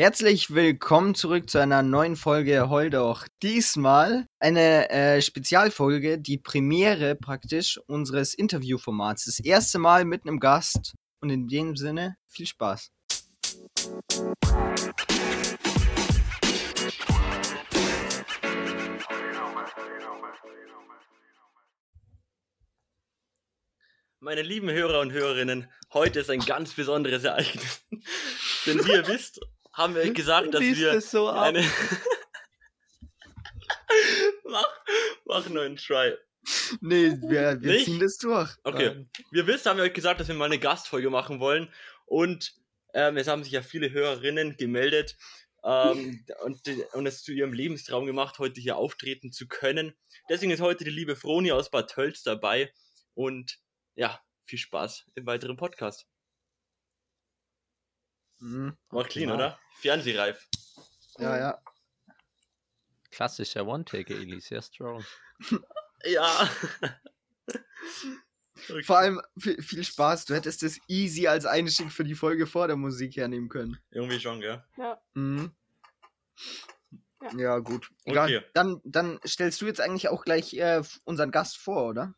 Herzlich willkommen zurück zu einer neuen Folge Heul doch. Diesmal eine äh, Spezialfolge, die Premiere praktisch unseres Interviewformats. Das erste Mal mit einem Gast und in dem Sinne viel Spaß. Meine lieben Hörer und Hörerinnen, heute ist ein ganz besonderes Ereignis. Denn wie ihr wisst, haben wir euch gesagt, dass wir das so eine. mach, mach nur einen Try. Nee, wir, wir ziehen das durch. Okay. Ähm, Wir wisst, haben wir euch gesagt, dass wir mal eine Gastfolge machen wollen. Und ähm, es haben sich ja viele Hörerinnen gemeldet ähm, und, und es zu ihrem Lebenstraum gemacht, heute hier auftreten zu können. Deswegen ist heute die liebe Froni aus Bad Tölz dabei. Und ja, viel Spaß im weiteren Podcast. Mhm. War clean, Genau. oder? Fernsehreif. Ja, ja. Klassischer One-Taker, Eli, sehr strong. Ja. Okay. Vor allem viel, viel Spaß. Du hättest das easy als Einstieg für die Folge vor der Musik hernehmen können. Irgendwie schon, gell? Ja, Mhm. Ja. Ja, gut. Egal. Okay. Dann, dann stellst du jetzt eigentlich auch gleich äh, unseren Gast vor, oder?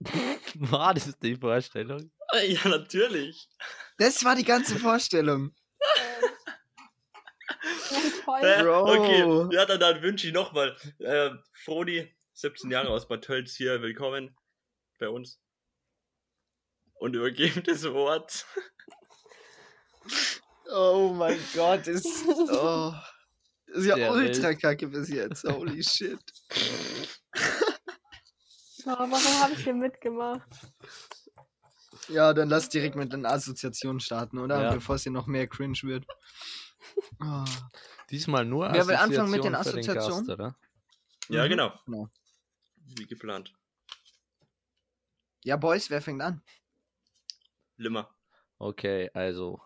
War das die Vorstellung? Ja, natürlich. Das war die ganze Vorstellung. ja toll. Äh, Bro. Okay, ja, dann, dann wünsche ich nochmal. Äh, Froni, 17 Jahre aus Bad Tölz hier, willkommen bei uns. Und übergeben das Wort. Oh mein Gott, ist, oh, ist ja Der ultra kacke bis jetzt. Holy shit. Oh, warum habe ich hier mitgemacht? Ja, dann lass direkt mit den Assoziationen starten, oder? Ja. Bevor es hier noch mehr cringe wird. Oh. Diesmal nur Wer will anfangen mit den Assoziationen? Gast, oder? Ja, Mhm. genau. Genau. Wie geplant. Ja, Boys, wer fängt an? Limmer. Okay, also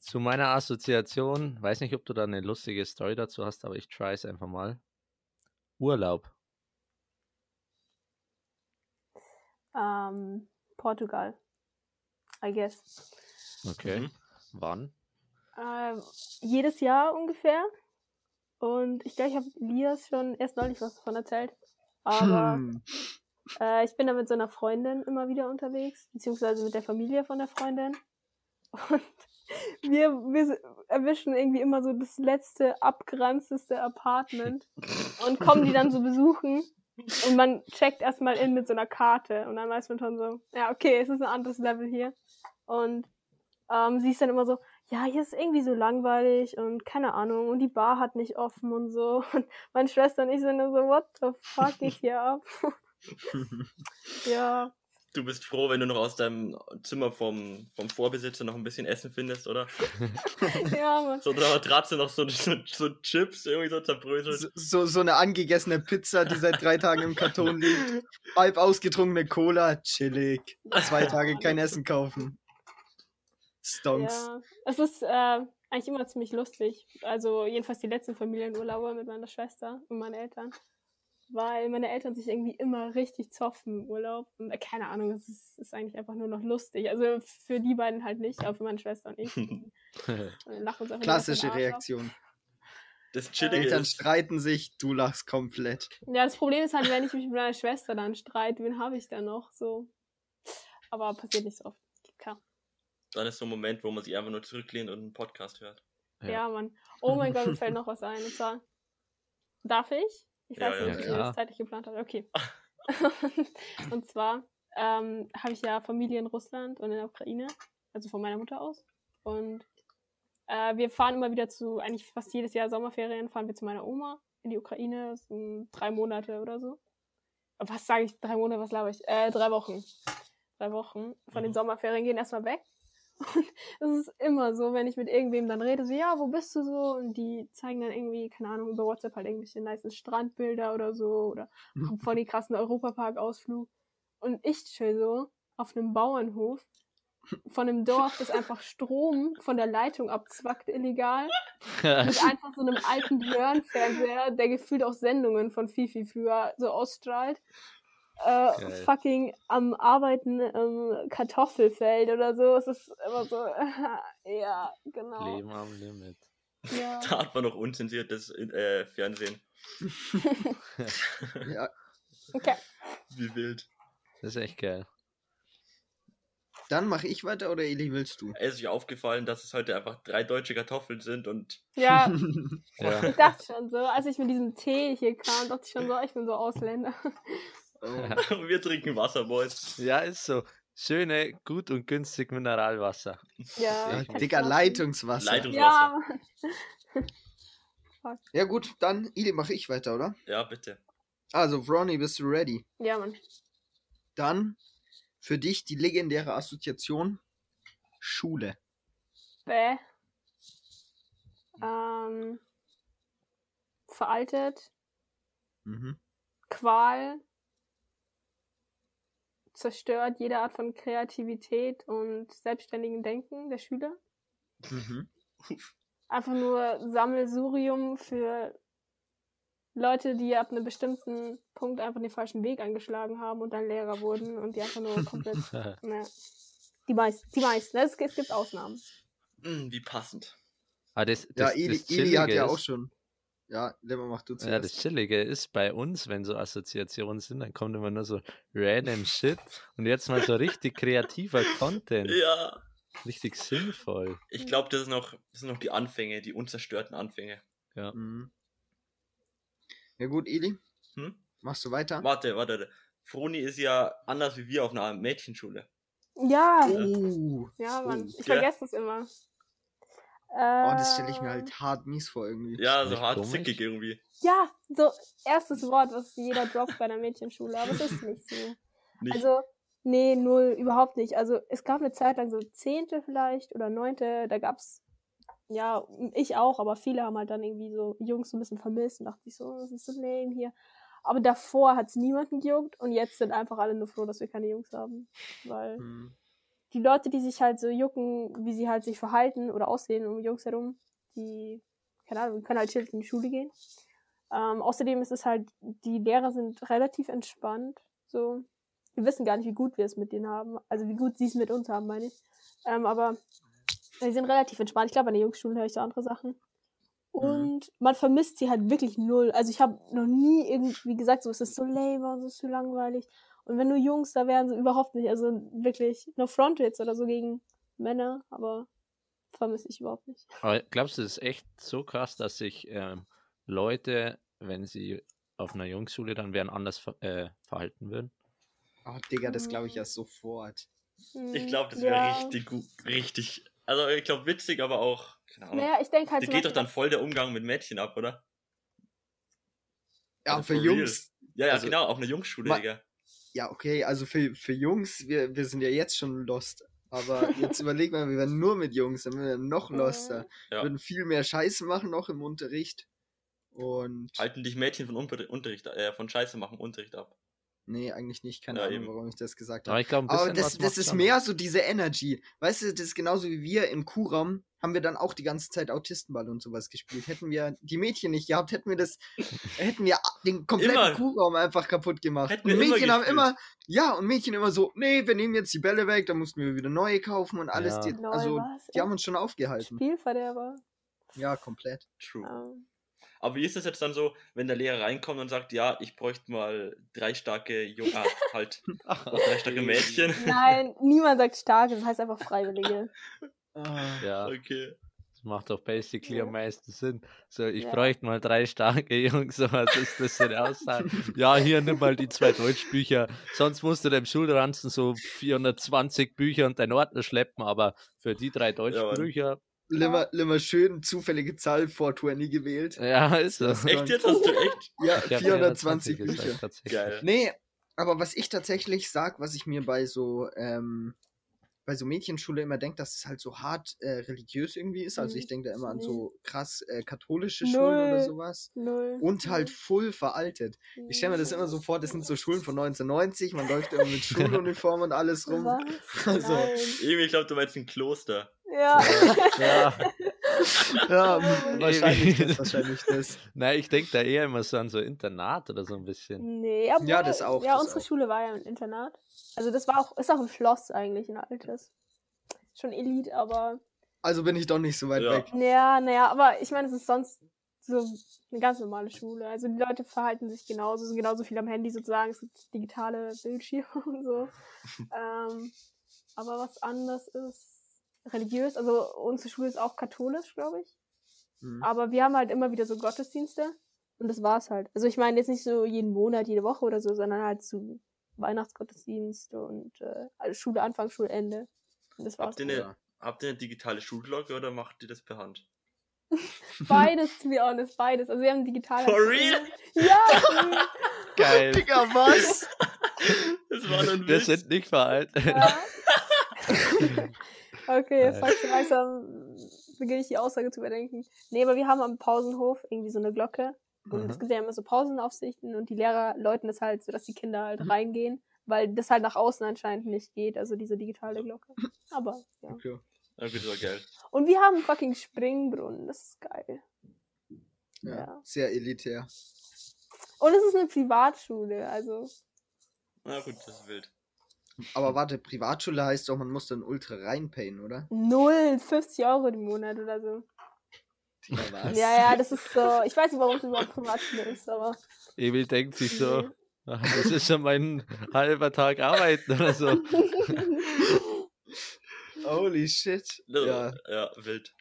zu meiner Assoziation, weiß nicht, ob du da eine lustige Story dazu hast, aber ich try es einfach mal. Urlaub. Ähm, Portugal. I guess. Okay. Mhm. Wann? Ähm, jedes Jahr ungefähr. Und ich glaube, ich habe Lias schon erst neulich was davon erzählt. Aber Hm. äh, ich bin da mit so einer Freundin immer wieder unterwegs, beziehungsweise mit der Familie von der Freundin. Und wir, wir erwischen irgendwie immer so das letzte, abgeranzteste Apartment und kommen die dann so besuchen. Und man checkt erstmal in mit so einer Karte und dann weiß man schon so, ja, okay, es ist ein anderes Level hier. Und ähm, sie ist dann immer so, ja, hier ist irgendwie so langweilig und keine Ahnung und die Bar hat nicht offen und so. Und meine Schwester und ich sind nur so, what the fuck geht hier ab? ja, Du bist froh, wenn du noch aus deinem Zimmer vom, vom Vorbesitzer noch ein bisschen Essen findest, oder? ja, man. So unter der Matratze noch so, so, so Chips, irgendwie so zerbröselt. So, so, so eine angegessene Pizza, die seit drei Tagen im Karton liegt. Halb ausgetrunkene Cola, chillig. Zwei Tage kein Essen kaufen. Stonks. Ja, es ist äh, eigentlich immer ziemlich lustig. Also jedenfalls die letzten Familienurlaube mit meiner Schwester und meinen Eltern. Weil meine Eltern sich irgendwie immer richtig zoffen im Urlaub. Und äh, keine Ahnung, es ist, ist eigentlich einfach nur noch lustig. Also für die beiden halt nicht, aber für meine Schwester und ich. Und lachen uns Klassische. Reaktion. Das Chillige Eltern ist, streiten sich, du lachst komplett. Ja, das Problem ist halt, wenn ich mich mit meiner Schwester dann streite, wen habe ich dann noch? So. Aber passiert nicht so oft. Klar. dann ist so ein Moment, wo man sich einfach nur zurücklehnt und einen Podcast hört. Ja. Ja, Mann. Oh mein Gott, mir fällt noch was ein. Und zwar, darf ich? Ich weiß ja, nicht, wie klar. das zeitlich geplant habt. Okay. und zwar ähm, habe ich ja Familie in Russland und in der Ukraine, also von meiner Mutter aus. Und äh, wir fahren immer wieder zu, eigentlich fast jedes Jahr Sommerferien, fahren wir zu meiner Oma in die Ukraine, so drei Monate oder so. Was sage ich? Drei Monate, was laber ich? Äh, drei Wochen. Drei Wochen von den Mhm. Sommerferien gehen erstmal weg. Und es ist immer so, wenn ich mit irgendwem dann rede, so, ja, wo bist du so? Und die zeigen dann irgendwie, keine Ahnung, über WhatsApp halt irgendwelche nice Strandbilder oder so oder haben voll die krassen Europapark-Ausflug. Und ich chill so auf einem Bauernhof von einem Dorf, das einfach Strom von der Leitung abzwackt, illegal. Mit einfach so einem alten Röhrenfernseher, der gefühlt auch Sendungen von Fifi früher so ausstrahlt. Äh, fucking am Arbeiten im Kartoffelfeld oder so. Es ist immer so, ja, genau. Leben am Limit. Ja. Da hat man noch unzensiertes äh, Fernsehen. Ja, Okay. Wie wild. Das ist echt geil. dann mache ich weiter oder Eli, willst du? Es ist sich aufgefallen, dass es heute einfach drei deutsche Kartoffeln sind und Ja, Ja. ich dachte schon so, als ich mit diesem Tee hier kam, dachte ich schon so, ich bin so Ausländer. Oh. wir trinken Wasser, Boys. ja, ist so. Schöne, gut und günstig Mineralwasser. Ja, Ja, Digga. Leitungswasser. Leitung- Ja, Ja gut, dann Eli mache ich weiter, oder? Ja, bitte. Also, Ronny, bist du ready? ja, Mann. Dann für dich die legendäre Assoziation Schule. Bäh. Ähm, veraltet, Mhm. Qual, zerstört jede Art von Kreativität und selbstständigem Denken der Schüler. Mhm. Einfach nur Sammelsurium für Leute, die ab einem bestimmten Punkt einfach den falschen Weg eingeschlagen haben und dann Lehrer wurden und die einfach nur komplett. ne. Die meisten, die meisten. Es, es gibt Ausnahmen. Hm, wie passend. Ah, das, Ja, das, Eli, das Eli hat ja auch schon. Ja, Lemmer, mach du Ja, das zuerst. Chillige ist bei uns, wenn so Assoziationen sind, dann kommt immer nur so random Shit und jetzt mal so richtig kreativer Content. Ja. Richtig sinnvoll. Ich glaube, das, ist noch- das sind noch die Anfänge, die unzerstörten Anfänge. Mhm. Ja gut, Eli, Hm? machst du weiter? Warte, warte. Froni ist ja anders wie wir auf einer Mädchenschule. Ja, Oh, ja, Mann. oh. Ich vergesse das immer. Oh das stelle ich mir Äh, halt hart mies vor irgendwie. Ja, so hart komisch? zickig irgendwie. Ja, so erstes Wort, was jeder droppt bei einer Mädchenschule, aber es ist nicht so. Nicht, Also, nee, null, überhaupt nicht. Also, es gab eine Zeit lang so zehnte vielleicht oder neunte, da gab's, ja, ich auch, aber viele haben halt dann irgendwie so Jungs so ein bisschen vermisst und dachte ich so, was ist so lame hier. Aber davor hat's niemanden gejuckt und jetzt sind einfach alle nur froh, dass wir keine Jungs haben. Weil Hm. Die Leute, die sich halt so jucken, wie sie halt sich verhalten oder aussehen um Jungs herum, die, keine Ahnung, können halt chillig in die Schule gehen. Ähm, außerdem ist es halt, die Lehrer sind relativ entspannt. So, wir wissen gar nicht, wie gut wir es mit denen haben. Also wie gut sie es mit uns haben, meine ich. Ähm, aber die sind relativ entspannt. Ich glaube, an den Jungsschulen höre ich so andere Sachen. Und man vermisst sie halt wirklich null. Also ich habe noch nie irgendwie gesagt, so es ist so lame und so ist so langweilig. Und wenn nur Jungs da wären, so überhaupt nicht. Also wirklich, no front jetzt oder so gegen Männer, aber vermisse ich überhaupt nicht. Aber glaubst du, das ist echt so krass, dass sich ähm, Leute, wenn sie auf einer Jungsschule dann wären, anders ver äh, verhalten würden? Oh, Digga, das glaube ich ja sofort. ich glaube, das wäre Hm, Ja. richtig gut. Richtig. Also, ich glaube, witzig, aber auch. Keine Ahnung. Naja, ich denke halt da geht doch dann voll der Umgang mit Mädchen ab, oder? Ja, Also für for real. Jungs. Ja, ja, Also, genau, auf einer Jungsschule, Digga. Ja, okay, also für, für Jungs, wir, wir sind ja jetzt schon lost. Aber jetzt überleg mal, wir wären nur mit Jungs, dann wären wir noch loster. Ja. Würden viel mehr Scheiße machen noch im Unterricht. Und. Halten dich Mädchen von Unter Unterricht, äh, von Scheiße machen Unterricht ab. Nee, eigentlich nicht. Keine Ja, Ahnung, eben. warum ich das gesagt Aber habe. ich glaube, ein bisschen Aber das, was das ist mehr so diese Energy. Weißt du, das ist genauso wie wir im Kuhraum haben wir dann auch die ganze Zeit Autistenball und sowas gespielt. Hätten wir die Mädchen nicht gehabt, hätten wir das, hätten wir den kompletten Immer. Kuhraum einfach kaputt gemacht. Hätten und wir immer Mädchen haben immer, ja, und Mädchen immer so, nee, wir nehmen jetzt die Bälle weg, dann mussten wir wieder neue kaufen und alles. Ja. Die, also, die haben uns schon aufgehalten. Spielverderber. Ja, komplett. True. Ähm, Aber wie ist das jetzt dann so, wenn der Lehrer reinkommt und sagt, ja, ich bräuchte mal drei starke Jungs, ah, halt, drei starke Mädchen. nein, niemand sagt stark, das heißt einfach Freiwillige. Ah, Ja, Okay. das macht doch basically Ja. am meisten Sinn. So, ich Ja. bräuchte mal drei starke Jungs, so was ist das für eine Aussage? ja, hier nimm mal die zwei Deutschbücher, sonst musst du deinem Schulranzen so 420 Bücher und dein Ordner schleppen, aber für die drei Deutschbücher, Limmer, Limmer schön zufällige Zahl 420 gewählt. ja, ist so. Das- Echt jetzt? Hast du echt? Ja, Ich hab 420 gesagt, Bücher. tatsächlich. Geil. Nee, aber was ich tatsächlich sag, was ich mir bei so, ähm, bei so Mädchenschule immer denke, dass es halt so hart äh, religiös irgendwie ist. Also ich denke da immer an so krass äh, katholische Schulen oder Null. sowas. Null. Und halt full veraltet. Ich stelle mir das immer so vor, das sind so Schulen von 1990, man läuft immer mit Schuluniform und alles rum. Was? Also. Irgendwie, ich glaube, du meinst ein Kloster. Ja. Ja. Ja, Oh, wahrscheinlich das, wahrscheinlich das. Nein, ich denke da eher immer so an so Internat oder so ein bisschen. Nee, aber Ja, das auch, Ja, das unsere auch. Schule war ja ein Internat. Also das war auch, ist auch ein Schloss eigentlich, ein altes. Schon Elite, aber Also bin ich doch nicht so weit Ja. weg. Ja, naja, aber ich meine, es ist sonst so eine ganz normale Schule. Also die Leute verhalten sich genauso, sind genauso viel am Handy sozusagen. Es gibt digitale Bildschirme und so. ähm, aber was anders ist religiös. Also unsere Schule ist auch katholisch, glaube ich. Hm. Aber wir haben halt immer wieder so Gottesdienste. Und das war's halt. Also ich meine jetzt nicht so jeden Monat, jede Woche oder so, sondern halt zu Weihnachtsgottesdienst und äh, also Schule Anfang, Schulende. Und das war's. Habt ihr, eine, habt ihr eine digitale Schulglocke oder macht ihr das per Hand? Beides, to be honest, beides. Also wir haben digital. For real? Ja. Geil. Digga, was? Das war dann Wir sind nicht veraltet. Ja. Okay, du langsam beginne ich die Aussage zu überdenken. Nee, aber wir haben am Pausenhof irgendwie so eine Glocke. Und Mhm. es gibt ja immer so Pausenaufsichten und die Lehrer läuten das halt, sodass die Kinder Mhm. halt reingehen, weil das halt nach außen anscheinend nicht geht, also diese digitale Glocke. Aber ja. Okay. Ja, gut, das war geil. Und wir haben fucking Springbrunnen, das ist geil. Ja, Ja. Sehr elitär. Und es ist eine Privatschule, also Na gut, das ist wild. Aber warte, Privatschule heißt doch, man muss dann ultra reinpayen, oder? null, 50 Euro im Monat oder so. Digga, was? Ja, ja, das ist so. Ich weiß nicht, warum es überhaupt Privatschule ist, aber. Emil denkt sich so, Nee. "Ach, das ist schon mein halber Tag arbeiten oder so. Holy shit. Ja. ja, wild.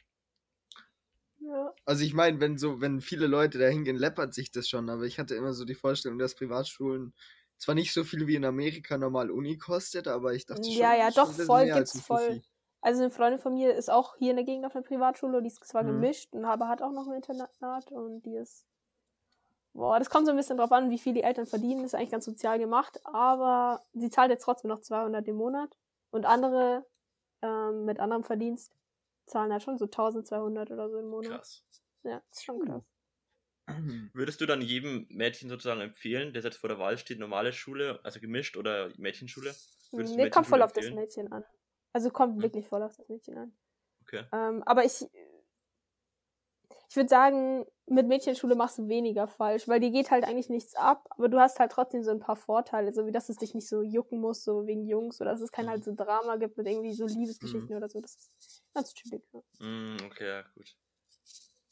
ja. Also ich meine, wenn so, wenn viele Leute da hingehen, läppert sich das schon, aber ich hatte immer so die Vorstellung, dass Privatschulen zwar nicht so viel wie in Amerika normal Uni kostet, aber ich dachte schon, Ja, ja, doch, voll als gibt's ein voll. Also eine Freundin von mir ist auch hier in der Gegend auf einer Privatschule, die ist zwar Mhm. gemischt, und aber hat auch noch ein Internat und die ist. Boah, das kommt so ein bisschen drauf an, wie viel die Eltern verdienen. Das ist eigentlich ganz sozial gemacht, aber sie zahlt jetzt trotzdem noch 200 im Monat. Und andere ähm, mit anderem Verdienst zahlen halt schon so 1200 oder so im Monat. Krass. Ja, ist schon krass. Würdest du dann jedem Mädchen sozusagen empfehlen, der jetzt vor der Wahl steht, normale Schule, also gemischt oder Mädchenschule? Würdest Nee, kommt voll auf das? Mädchen an. Also kommt Mhm. wirklich voll auf das Mädchen an. Okay. Ähm, aber ich, ich würde sagen, mit Mädchenschule machst du weniger falsch, weil dir geht halt eigentlich nichts ab, aber du hast halt trotzdem so ein paar Vorteile, so wie dass es dich nicht so jucken muss, so wegen Jungs, oder dass es kein Mhm. halt so Drama gibt mit irgendwie so Liebesgeschichten oder so. Das ist ganz chillig. Ja. Mm, okay, ja, gut.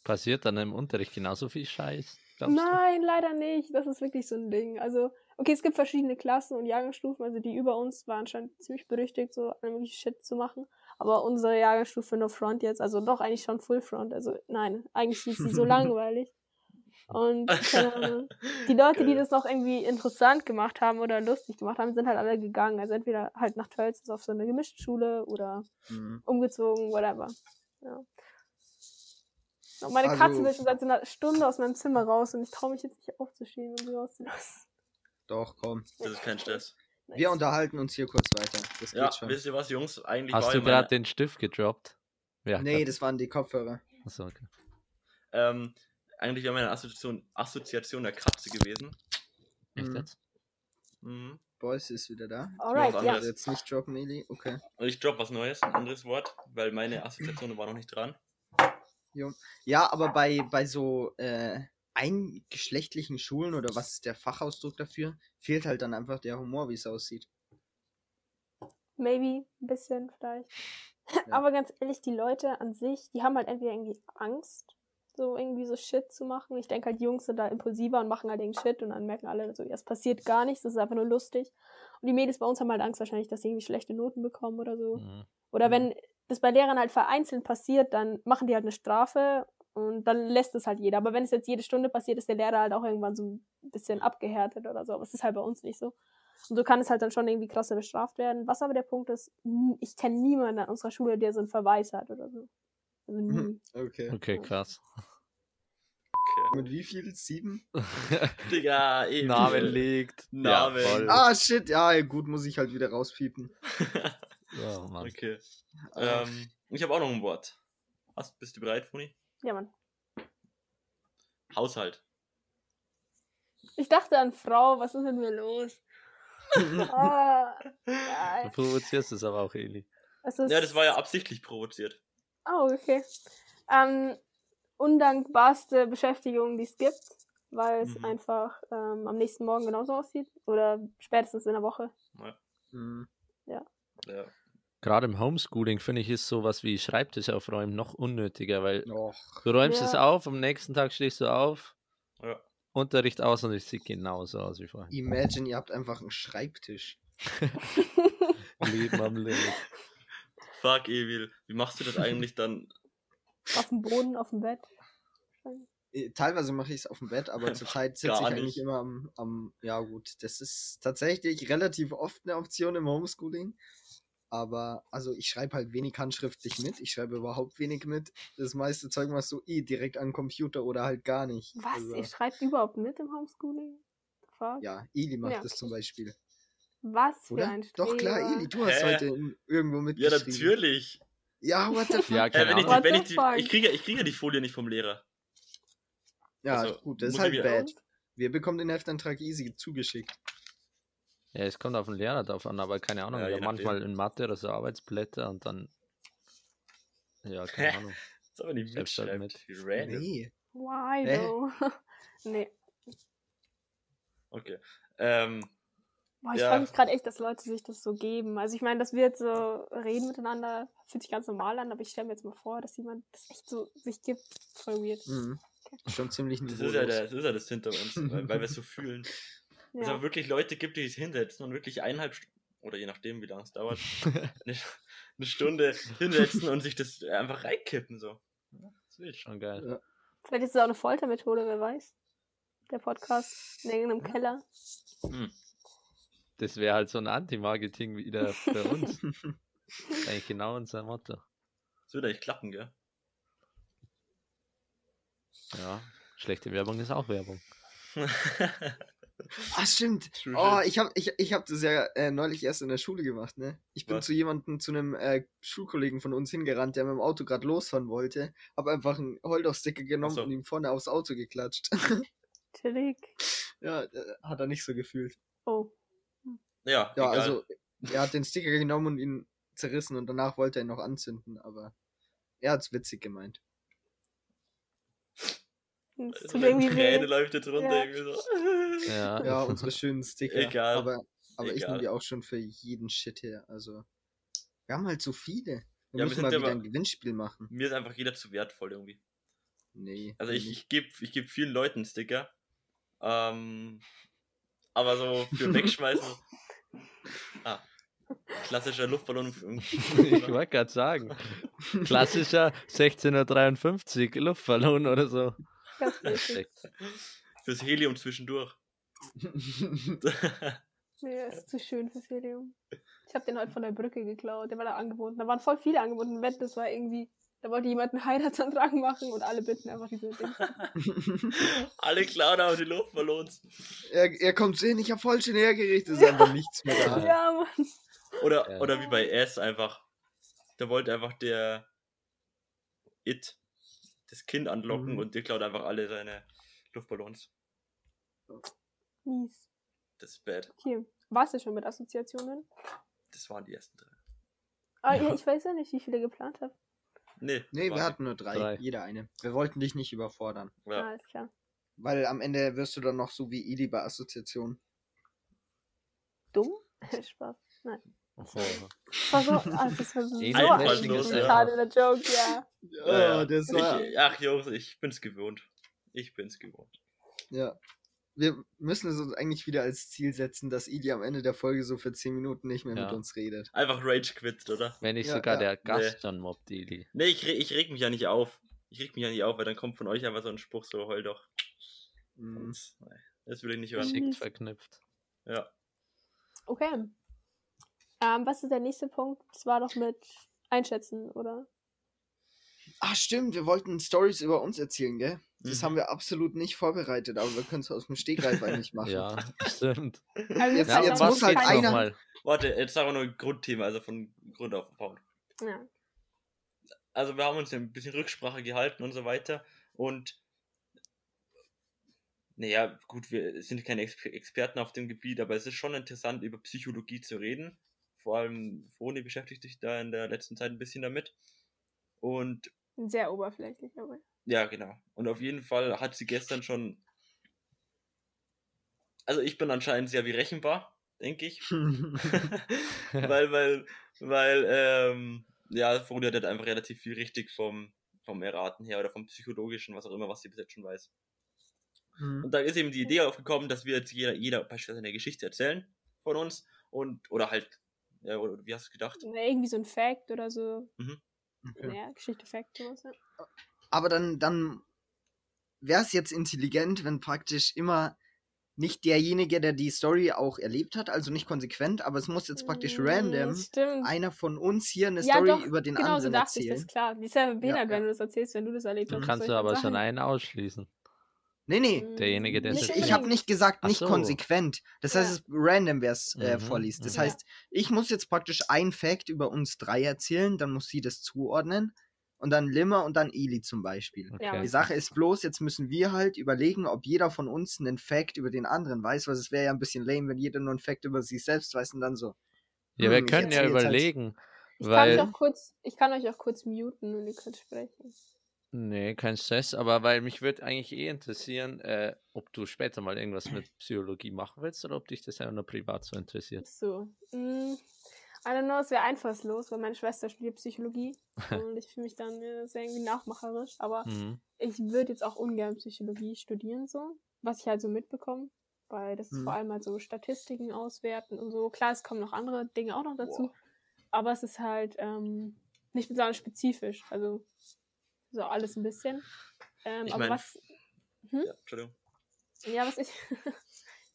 Passiert dann im Unterricht genauso viel Scheiß? glaubst du? Nein, leider nicht. Das ist wirklich so ein Ding. Also, okay, es gibt verschiedene Klassen und Jahrgangsstufen. Also die über uns waren anscheinend ziemlich berüchtigt, so nämlich Shit zu machen. Aber unsere Jahrgangsstufe No Front jetzt, also doch eigentlich schon Full Front. Also nein, eigentlich ist sie so langweilig. Und Ahnung. die Leute, die das noch irgendwie interessant gemacht haben oder lustig gemacht haben, sind halt alle gegangen. Also entweder halt nach Tölz auf so eine gemischte Schule oder Mhm. umgezogen, whatever. Ja. Und meine Also- Katze will schon seit einer Stunde aus meinem Zimmer raus und ich traue mich jetzt nicht aufzustehen und sie rauszulassen. Doch, komm. Das ist kein Stress. Wir unterhalten uns hier kurz weiter. Das Ja, geht schon. wisst ihr was, Jungs? Eigentlich Hast war du ja meine, gerade den Stift gedroppt? Ja, Nee, das waren die Kopfhörer. Achso, okay. ähm, eigentlich wäre meine Assoziation, Assoziation der Katze gewesen. Echt Mhm. jetzt? Mhm. Boys ist wieder da. Alright, ja. anderes. Also jetzt nicht droppen, Eli. Okay. Und ich drop was Neues, ein anderes Wort, weil meine Assoziation war noch nicht dran. Ja, aber bei, bei so äh, eingeschlechtlichen Schulen oder was ist der Fachausdruck dafür, fehlt halt dann einfach der Humor, wie es aussieht. Maybe, ein bisschen vielleicht. Aber ganz ehrlich, die Leute an sich, die haben halt entweder irgendwie Angst, so irgendwie so Shit zu machen. Ich denke halt, Jungs sind da impulsiver und machen halt irgendeinen Shit und dann merken alle so, ja, es passiert gar nichts, das ist einfach nur lustig. Und die Mädels bei uns haben halt Angst wahrscheinlich, dass sie irgendwie schlechte Noten bekommen oder so. Mhm. Oder Mhm. wenn das bei Lehrern halt vereinzelt passiert, dann machen die halt eine Strafe und dann lässt es halt jeder. Aber wenn es jetzt jede Stunde passiert, ist der Lehrer halt auch irgendwann so ein bisschen abgehärtet oder so. Aber es ist halt bei uns nicht so. Und so kann es halt dann schon irgendwie krasser bestraft werden. Was aber der Punkt ist, ich kenne niemanden an unserer Schule, der so einen Verweis hat oder so. Also nie. Okay. Okay, krass. Okay. Mit wie viel? Sieben? Digga, eben. Namen liegt. Namen. Ja. Ah, shit. Ja, gut, muss ich halt wieder rauspiepen. Ja, Mann. Okay. Ähm, ich habe auch noch ein Wort. Hast, bist du bereit, Funi? Ja, Mann. Haushalt. Ich dachte an Frau, was ist mit mir los? Ah, Du ja, provozierst es aber auch, Eli. es ist, Ja, das war ja absichtlich provoziert. Oh, okay. Ähm, undankbarste Beschäftigung, die es gibt, weil es Mhm. einfach ähm, am nächsten Morgen genauso aussieht oder spätestens in der Woche. hm. Ja. Gerade im Homeschooling finde ich, ist sowas wie Schreibtisch aufräumen noch unnötiger, weil Och. du räumst es Ja. auf, am nächsten Tag stehst du auf, Ja. Unterricht aus und es sieht genauso aus wie vorher. Imagine, ihr habt einfach einen Schreibtisch. Leben am Limit. Fuck, Evil. Wie machst du das eigentlich dann? auf dem Boden, auf dem Bett. Äh, Teilweise mache ich es auf dem Bett, aber zurzeit sitze ich eigentlich nicht. immer am, am. Ja, gut, das ist tatsächlich relativ oft eine Option im Homeschooling. Aber, also ich schreibe halt wenig handschriftlich mit. Ich schreibe überhaupt wenig mit. Das meiste Zeug machst du eh direkt an den Computer oder halt gar nicht. Was? Also, Ihr schreibt überhaupt mit im Homeschooling? Fuck. ja, Eli macht Ja, das zum Beispiel. Was für Oder? ein Doch, klar, Streber. Eli, du hast Hä? heute in, irgendwo Ja, mitgeschrieben. natürlich. Ja, what the fuck? Ja, Äh, keine wenn ich, die, wenn What ich, the die, fuck? ich, kriege, ich kriege die Folie nicht vom Lehrer. Ja, also, gut, das ist halt bad. wieder- Wir bekommen den Heftantrag easy zugeschickt. Ja, es kommt auf den Lehrer drauf an, aber keine Ahnung. Ja, manchmal in Mathe oder so Arbeitsblätter und dann. Ja, keine Ahnung. Das aber nicht halt mitschreibt. Random. Nee. Why though? nee. Okay. Ähm, Boah, ich Ja. frage mich gerade echt, dass Leute sich das so geben. Also ich meine, dass wir jetzt so reden miteinander, fühlt sich ganz normal an, aber ich stelle mir jetzt mal vor, dass jemand das echt so sich gibt. Voll weird. Mhm. Schon ziemlich das, ist ja der, das ist ja das hinter uns, weil, weil wir es so fühlen. Dass es aber wirklich Leute gibt, die sich hinsetzen und wirklich eineinhalb Stunden, oder je nachdem, wie lange es dauert, eine, eine Stunde hinsetzen und sich das einfach reinkippen. So. Das ich. Schon geil. Ja. Vielleicht ist es auch eine Foltermethode, wer weiß. Der Podcast in irgendeinem Keller. Hm. Das wäre halt so ein Anti-Marketing wieder für uns. Eigentlich genau unser Motto. Das würde eigentlich klappen, gell? Ja, schlechte Werbung ist auch Werbung. Ah, stimmt. Oh, ich habe ich, ich hab das ja äh, neulich erst in der Schule gemacht, ne? Ich bin Was? zu jemandem, zu einem äh, Schulkollegen von uns hingerannt, der mit dem Auto gerade losfahren wollte. Hab einfach einen Holdoff-Sticker genommen Ach so. und ihm vorne aufs Auto geklatscht. Chillig. ja, äh, hat er nicht so gefühlt. Oh. ja, Ja, egal. also, er hat den Sticker genommen und ihn zerrissen und danach wollte er ihn noch anzünden, aber er hat's witzig gemeint. Es so tut eine irgendwie Träne weh. läuft jetzt runter. Ja. Irgendwie so. Ja, Ja, unsere schönen Sticker. Egal. Aber, aber ich Egal. nehme die auch schon für jeden Shit her. Also, wir haben halt so viele. Wir Ja, wir müssen sind mal wieder aber- ein Gewinnspiel machen. Mir ist einfach jeder zu wertvoll irgendwie. Nee. Also ich, ich gebe ich geb vielen Leuten Sticker. Ähm, aber so für wegschmeißen. ah. Klassischer Luftballon. ich wollte gerade sagen. Klassischer 1653 Luftballon oder so. Ganz wichtig. Perfekt. Fürs Helium zwischendurch. Nee, ist zu schön fürs Helium. Ich habe den heute von der Brücke geklaut. Der war da angebunden. Da waren voll viele angebunden im Bett. Das war irgendwie. Da wollte jemand einen Heiratsantrag machen und alle bitten einfach diese Dinge. Alle klauen aber die Luftballons. er, er kommt sehen, ich habe voll schon hergerichtet, ist einfach nichts mehr da. ja, Mann. Oder, Ja. oder wie bei S einfach. Da wollte einfach der It das Kind anlocken Mhm. und der klaut einfach alle seine Luftballons. Mies. Das ist bad. Okay. Warst du schon mit Assoziationen? Das waren die ersten drei. Ah, ja, ich weiß ja nicht, wie viele geplant habe. Nee, Nee, wir hatten nur drei, Drei. jeder eine. Wir wollten dich nicht überfordern. Ja. Ah, alles klar. Weil am Ende wirst du dann noch so wie Ili bei Assoziation. Dumm? Spaß. Oh. Das war so, ah, das war so, so ein ja. schade Joke, ja. Ja, das war. Ich, ach Jungs, ich bin's gewohnt. Ich bin's gewohnt. Ja. Wir müssen es uns eigentlich wieder als Ziel setzen, dass Ili am Ende der Folge so für 10 Minuten nicht mehr Ja. mit uns redet. Einfach Rage quittet, oder? Wenn nicht Ja, sogar ja. der Gast Nee. schon mobbt, Eli. Nee, ich, ich reg mich ja nicht auf. Ich reg mich ja nicht auf, weil dann kommt von euch einfach so ein Spruch so, heul doch. Mhm. Das will ich nicht hören. Geschickt verknüpft. Ja. Okay. Ähm, was ist der nächste Punkt? Das war doch mit Einschätzen, oder? Ah, stimmt, wir wollten Stories über uns erzählen, gell? Das Mhm. haben wir absolut nicht vorbereitet, aber wir können es aus dem Stegreif eigentlich machen. Ja, stimmt. Also Jetzt- mir jetzt muss auch halt einer-. Warte, jetzt sagen wir nur ein Grundthema, also von Grund auf aufbauen. Ja. Also wir haben uns ein bisschen Rücksprache gehalten und so weiter. Und naja, gut, wir sind keine Ex Experten auf dem Gebiet, aber es ist schon interessant, über Psychologie zu reden. Vor allem Froni beschäftigt sich da in der letzten Zeit ein bisschen damit. Und Sehr oberflächlich, aber. ja, genau. Und auf jeden Fall hat sie gestern schon. Also ich bin anscheinend sehr berechenbar, denke ich. weil, weil weil, ähm, ja, Frodi hat halt einfach relativ viel richtig vom, vom Erraten her oder vom psychologischen, was auch immer, was sie bis jetzt schon weiß. Mhm. Und dann ist eben die Idee aufgekommen, dass wir jetzt jeder, jeder beispielsweise eine Geschichte erzählen von uns und, oder halt, ja, oder wie hast du gedacht? Na, irgendwie so ein Fact oder so. Okay. Ja, Geschichte, Fact, sowas. Ja. Aber dann, dann wäre es jetzt intelligent, wenn praktisch immer nicht derjenige, der die Story auch erlebt hat, also nicht konsequent, aber es muss jetzt praktisch Mm, random Stimmt. einer von uns hier eine ja, Story doch, über den genau so anderen dachte ich, das erzählen. ist klar. Die ist ja behindert, ja. wenn du das erzählst, wenn du das erlebt Mhm. hast. Kannst was du soll ich aber schon einen ausschließen. Nee, nee. Derjenige, der es Ich, ich habe nicht gesagt, nicht so. konsequent. Das heißt, Ja. es random, wer es äh, Mhm, vorliest. Das mhm. heißt, ich muss jetzt praktisch ein Fact über uns drei erzählen, dann muss sie das zuordnen. Und dann Limmer und dann Eli zum Beispiel. Ja, Okay. Die Sache ist bloß, jetzt müssen wir halt überlegen, ob jeder von uns einen Fact über den anderen weiß, weil es wäre ja ein bisschen lame, wenn jeder nur einen Fact über sich selbst weiß und dann so. Ja, wir hm, ich können ja halt- überlegen. Ich kann, weil, euch auch kurz, ich kann euch auch kurz muten und ihr könnt sprechen. Nee, kein Stress, aber weil mich würde eigentlich eh interessieren, äh, ob du später mal irgendwas mit Psychologie machen willst oder ob dich das ja nur privat so interessiert. So. Mm, I don't know, es wäre einfallslos, weil meine Schwester studiert Psychologie und ich fühle mich dann äh, sehr irgendwie nachmacherisch, aber Mhm. ich würde jetzt auch ungern Psychologie studieren, so, was ich halt so mitbekomme, weil das ist Mhm. vor allem halt so Statistiken auswerten und so. Klar, es kommen noch andere Dinge auch noch dazu, aber es ist halt ähm, nicht besonders spezifisch, also so alles ein bisschen. Ähm, Ich aber mein- was, Hm? Ja, Entschuldigung. ja, was ich,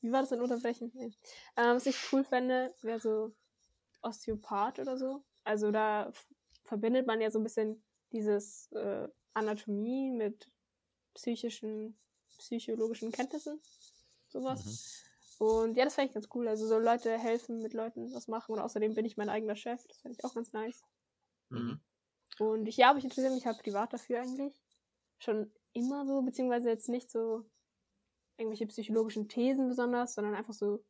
wie war das denn unterbrechen? Nee. Ähm, was ich cool fände, wäre so Osteopath oder so. Also da verbindet man ja so ein bisschen dieses äh, Anatomie mit psychischen, psychologischen Kenntnissen, sowas. Und ja, das fände ich ganz cool. Also so Leute helfen, mit Leuten was machen. Und außerdem bin ich mein eigener Chef. Das fände ich auch ganz nice. Mhm. Und ich, ja, aber ich interessiere mich halt privat dafür eigentlich. Schon immer so, beziehungsweise jetzt nicht so irgendwelche psychologischen Thesen besonders, sondern einfach so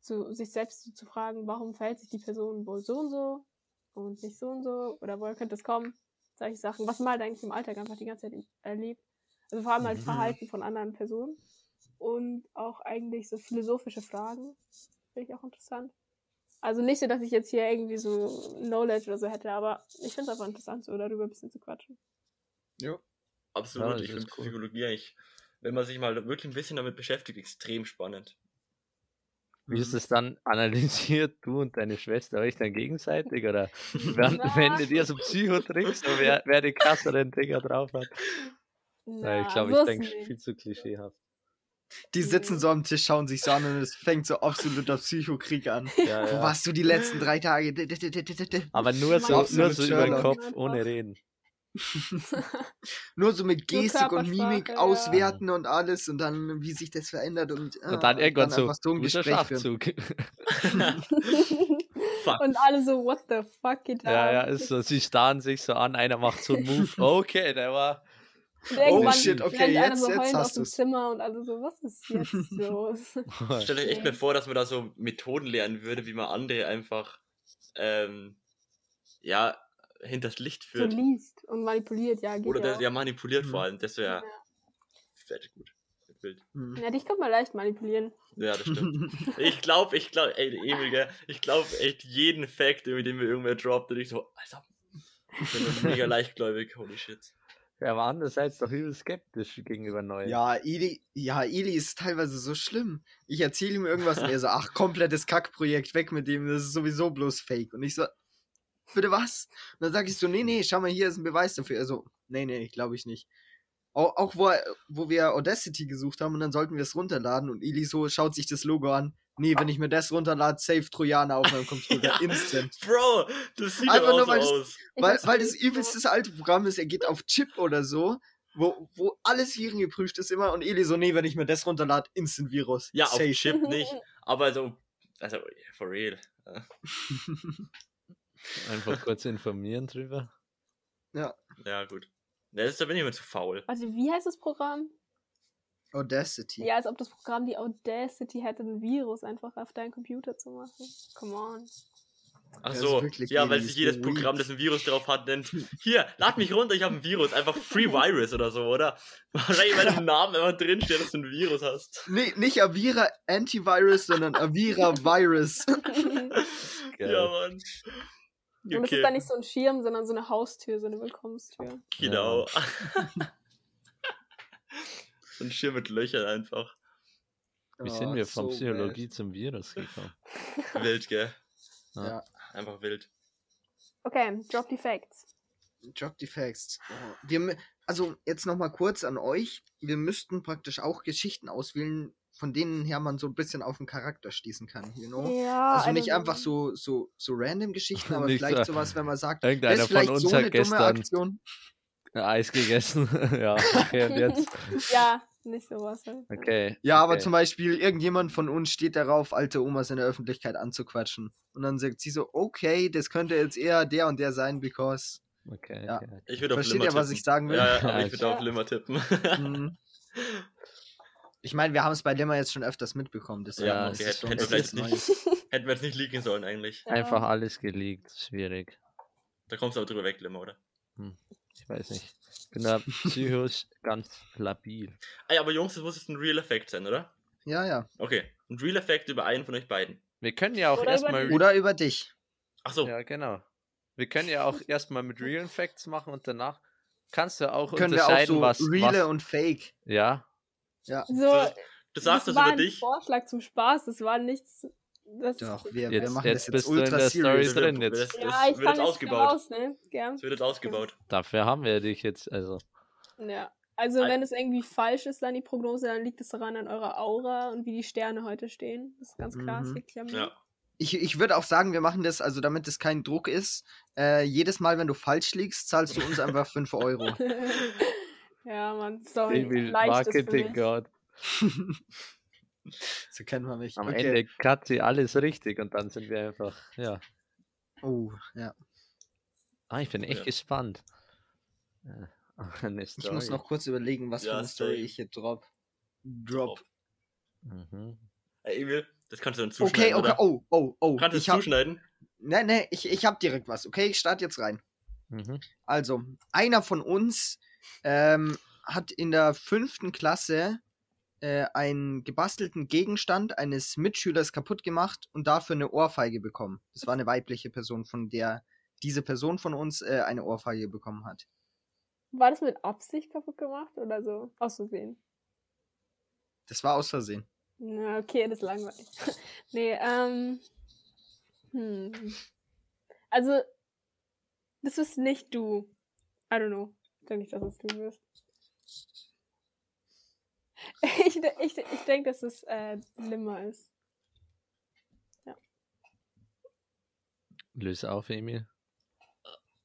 zu sich selbst so zu fragen, warum verhält sich die Person wohl so und so und nicht so und so oder woher könnte es kommen? Solche Sachen, was man halt eigentlich im Alltag einfach die ganze Zeit erlebt. Also vor allem halt Mhm. Verhalten von anderen Personen und auch eigentlich so philosophische Fragen. Finde ich auch interessant. Also nicht so, dass ich jetzt hier irgendwie so Knowledge oder so hätte, aber ich finde es einfach interessant, so darüber ein bisschen zu quatschen. Absolut. Ja, ich finde cool. Psychologie eigentlich, wenn man sich mal wirklich ein bisschen damit beschäftigt, extrem spannend. Wie ist es dann analysiert, du und deine Schwester euch dann gegenseitig oder wenn, Na. wendet ihr so Psychotricks, so wer, wer die krasseren Dinger drauf hat? Weil ich Na, glaube, ich denke viel zu klischeehaft. Die sitzen so am Tisch, schauen sich so an und es fängt so absoluter Psychokrieg an. Ja, Wo ja. warst du die letzten drei Tage? Aber nur so, nur mit so über den? Kopf, ohne reden. Nur so mit Gestik und Mimik ja. auswerten und alles und dann, wie sich das verändert und, ah, Und dann irgendwann so, einfach so ein guter Gespräch. Und alle so, what the fuck geht? Ja, ja, ist so, sie starren sich so an, einer macht so einen Move, okay, der war, Und irgendwann shit, okay, jetzt- so jetzt hast aus dem du's. Zimmer und alle so, was ist jetzt los? Stellt euch echt mal vor, dass man da so Methoden lernen würde, wie man andere einfach, ähm, ja, hinters Licht so führt. liest und manipuliert, ja, geht Oder ja. das ja manipuliert vor Mhm. allem. Das wäre Ja. fett gut. Wild. Hm. ja, dich kann man leicht manipulieren. Ja, das stimmt. Ich glaube, ich glaube, ey, Emil, gell, ich glaube echt jeden Fact, irgendwie, den mir irgendwer droppt, und ich so, Alter, ich bin mega leichtgläubig, holy shit. Er war andererseits doch übel skeptisch gegenüber Neuen. Ja, Eli, ja, Eli ist teilweise so schlimm. Ich erzähle ihm irgendwas und er so, ach, komplettes Kackprojekt, weg mit dem, das ist sowieso bloß Fake. Und ich so, bitte was? Und dann sage ich so, nee, nee, schau mal, hier ist ein Beweis dafür. Er so, nee, nee, glaube ich nicht. Auch, auch wo, wo wir Audacity gesucht haben und dann sollten wir es runterladen und Eli so schaut sich das Logo an. Nee, wenn ich mir das runterlade, safe Trojaner auf meinem Computer. Ja. Instant. Bro, das sieht Einfach nur, weil so das- aus. Weil, weil das nicht, übelst das alte Programm ist, er geht auf Chip oder so, wo, wo alles Viren geprüft ist immer und Eli so, nee, wenn ich mir das runterlade, Instant Virus. Ja, auf Safe. Chip nicht, aber so, also, for real. Einfach kurz informieren drüber. Ja, gut. Ja, das, da bin ich mir zu faul. Warte, wie heißt das Programm? Audacity. Ja, als ob das Programm die Audacity hätte, ein Virus einfach auf deinen Computer zu machen. Come on. Ach so, ja, weil sich jedes. Programm, das ein Virus drauf hat, nennt, hier, lad mich runter, ich habe ein Virus, einfach Free Virus oder so, oder? Wahrscheinlich, weil im Namen immer drinsteht, dass du ein Virus hast. Nee, nicht Avira Antivirus, sondern Avira Virus. Ja, Mann. Und es ist dann nicht so ein Schirm, sondern so eine Haustür, so eine Willkommenstür. Genau. so ein Schirm mit Löchern einfach. Wie Oh, sind wir von so Psychologie zum Virus gekommen? Wild, gell? bad. Ja. Einfach wild. Okay, drop die Facts. Drop die Facts. Oh, wir, also jetzt noch mal kurz an euch. Wir müssten praktisch auch Geschichten auswählen, von denen her man so ein bisschen auf den Charakter schließen kann, you know? Ja, Also nicht einfach so, so, so random Geschichten, aber vielleicht so- sowas, wenn man sagt, Irgendeiner das ist von vielleicht uns so hat eine dumme gestern Aktion. Eis gegessen. ja, okay, und jetzt? Ja, nicht sowas. Halt. Okay. Ja, aber okay. zum Beispiel, irgendjemand von uns steht darauf, alte Omas in der Öffentlichkeit anzuquatschen. Und dann sagt sie so, okay, das könnte jetzt eher der und der sein, because. Okay, Ja. okay. Ich würde auf Versteht Limmer ihr, was ich sagen will? Ja, ja, aber Ja, ich würde ich- auf Limmer tippen. Mhm. Ich meine, wir haben es bei Limmer jetzt schon öfters mitbekommen. Deswegen Ja, ist okay, es schon hätten wir vielleicht Neues. Hätten wir jetzt nicht liegen sollen eigentlich. Ja. Einfach alles geleakt. Schwierig. Da kommst du aber drüber weg, Limmer, oder? Ich weiß nicht. Ich bin da psychisch ganz labil. Ey, aber Jungs, das muss jetzt ein Real Effekt sein, oder? Ja, ja. Okay. Ein Real Effekt über einen von euch beiden. Wir können ja auch erstmal. Oder über dich. Ach so. Ja, genau. Wir können ja auch erstmal mit Real Facts machen und danach kannst du auch Können wir auch unterscheiden, so was. reale was und fake. ja, Ja. So, Du, sagst das, war über ein dich. Vorschlag zum Spaß, das war nichts. Das, Doch, wir, wir Jetzt- machen jetzt das bist jetzt du in ultra der Story serious. drin. Jetzt. Das, ja, das ich wird jetzt ausgebaut. raus, ne? Gern. Das wird jetzt ausgebaut. dafür haben wir dich jetzt. Also, Ja. Also, Ein- wenn es irgendwie falsch ist, dann die Prognose, dann liegt es daran an eurer Aura und wie die Sterne heute stehen. Das ist ganz klar, Mhm. ja. Ja. Ich, ich würde auch sagen, wir machen das, also damit es kein Druck ist. Äh, jedes Mal, wenn du falsch liegst, zahlst du uns einfach 5 Euro. ja, man, sorry. Evil leichtes für Marketing mich. God. so kennt man mich. Am okay. Ende cut sie alles richtig und dann sind wir einfach. Ja. Oh, ja. Ah, ich bin echt Ja. gespannt. Ich muss noch kurz überlegen, was für Ja, eine Story ich hier drop. Drop. Mhm. Ey, Emil, das kannst du dann zuschneiden, Okay, okay, oder? oh, oh, oh. Kannst du Ich es hab, zuschneiden? nee, nee, ich, ich hab direkt was, okay? Ich starte jetzt rein. Mhm. Also, einer von uns ähm, hat in der fünften Klasse äh, einen gebastelten Gegenstand eines Mitschülers kaputt gemacht und dafür eine Ohrfeige bekommen. Das war eine weibliche Person, von der diese Person von uns äh, eine Ohrfeige bekommen hat. War das mit Absicht kaputt gemacht oder so? Aus Versehen. Das war aus Versehen. Na, okay, das ist langweilig. nee, ähm. Hm. Also, das ist nicht du. I don't know. Ich denke nicht, dass es du wirst. Ich, ich, ich denke, dass es äh, Limmer ist. Löse auf, Emil.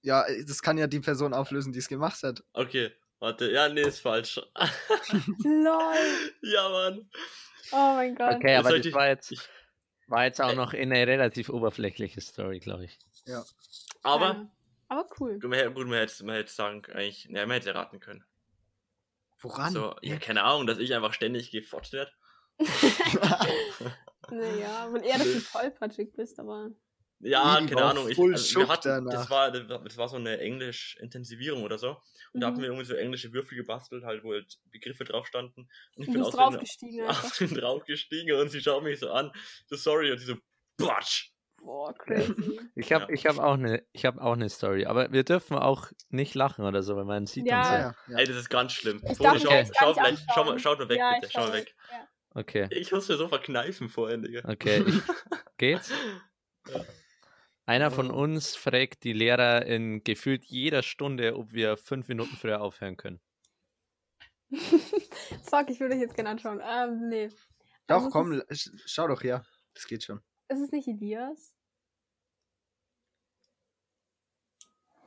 Ja, das kann ja die Person auflösen, die es gemacht hat. Okay, warte. Ja, nee, ist falsch. LOL! ja, Mann. Oh mein Gott. Okay, aber das ich- war jetzt, ich- war jetzt auch Äh. noch eine relativ oberflächliche Story, glaube ich. Aber, Ja. Aber cool. gut, man hätte, gut, man hätte, man hätte sagen, eigentlich, ja, man hätte raten können. Woran? So, ja, keine Ahnung, dass ich einfach ständig gefotzt werde. Naja, weil eher, dass du tollpatschig bist, aber. Ja, keine Ahnung. Ich, voll also, wir hatten, das, war, das war so eine Englisch-Intensivierung oder so. Und da hatten Mhm. wir irgendwie so englische Würfel gebastelt, halt, wo halt Begriffe drauf standen. Und ich Du bin bist aus dem draufgestiegen einfach. aus dem draufgestiegen und sie schaut mich so an. So, sorry, und sie so, Batsch! Boah, crazy. Ich habe Ja. ich hab auch eine hab auch eine Story, aber wir dürfen auch nicht lachen oder so, weil man sieht Ja. uns Ja, ja. ja. Ey, das ist ganz schlimm. Ich mich schau, schau, vielleicht, schau, mal, schaut mal weg, ja, bitte. ich Schau mal schau weg. Ja. Okay, Ich muss mir so verkneifen vorhin, Digga. okay. Ich, geht's? Ja. Einer von uns fragt die Lehrer in gefühlt jeder Stunde, ob wir fünf Minuten früher aufhören können. Fuck, ich würde dich jetzt gerne anschauen. Ähm, nee. Doch, Also komm, Ist, sch- schau doch her. Das geht schon. Ist es nicht Elias?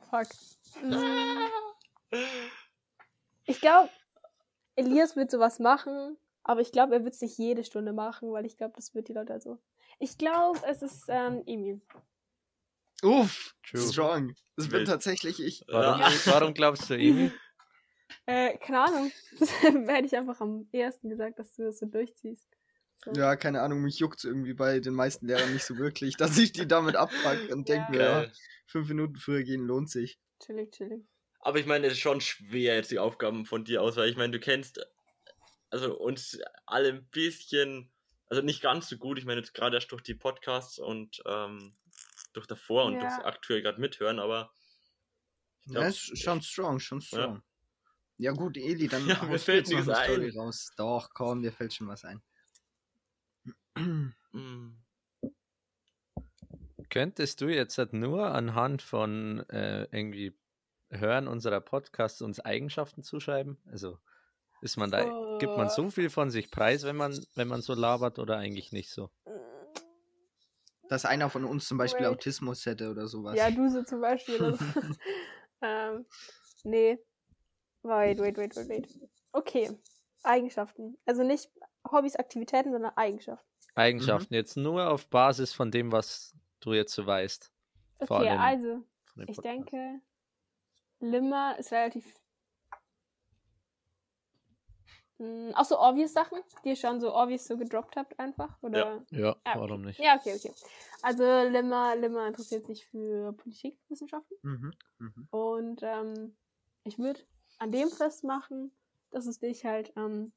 Fuck. Ich glaube, Elias wird sowas machen, aber ich glaube, er wird es nicht jede Stunde machen, weil ich glaube, das wird die Leute also. Ich glaube, es ist ähm, Emil. Uff, True. strong. Das bin tatsächlich ich. Warum, Ja. warum glaubst du, Emil? Äh, keine Ahnung. Das hätte ich einfach am ersten gesagt, dass du das so durchziehst. So. Ja, keine Ahnung, mich juckt irgendwie bei den meisten Lehrern nicht so wirklich, dass ich die damit abfuck und Ja. denke mir, ja, fünf Minuten früher gehen lohnt sich. Chillig, chillig. Aber ich meine, es ist schon schwer jetzt die Aufgaben von dir aus, weil ich meine, du kennst also uns alle ein bisschen, also nicht ganz so gut. Ich meine, jetzt gerade erst durch die Podcasts und ähm, durch davor und Ja. das aktuell gerade mithören, aber ich glaub, Ja, ist schon strong, schon strong. Ja, gut, Eli, dann Ja, mir fällt nichts eine Story ein. raus. Doch, komm, dir fällt schon was ein. Mm, Könntest du jetzt halt nur anhand von äh, irgendwie Hören unserer Podcasts uns Eigenschaften zuschreiben? Also ist man da, gibt man so viel von sich preis, wenn man, wenn man so labert oder eigentlich nicht so? Dass einer von uns zum Beispiel Wait. Autismus hätte oder sowas. Ja, du so zum Beispiel. ähm, nee. Wait, wait, wait, wait, wait. Okay. Eigenschaften. Also nicht Hobbys, Aktivitäten, sondern Eigenschaften. Eigenschaften jetzt nur auf Basis von dem, was du jetzt so weißt. Okay, also, ich denke, Limmer ist relativ. Hm, auch so obvious Sachen, die ihr schon so obvious so gedroppt habt, einfach? Oder? Ja, Ah, warum nicht? Ja, okay, okay. Also Limmer, Limmer interessiert sich für Politikwissenschaften. Mhm. Mhm. Und ähm, ich würde an dem festmachen, dass es dich halt ähm,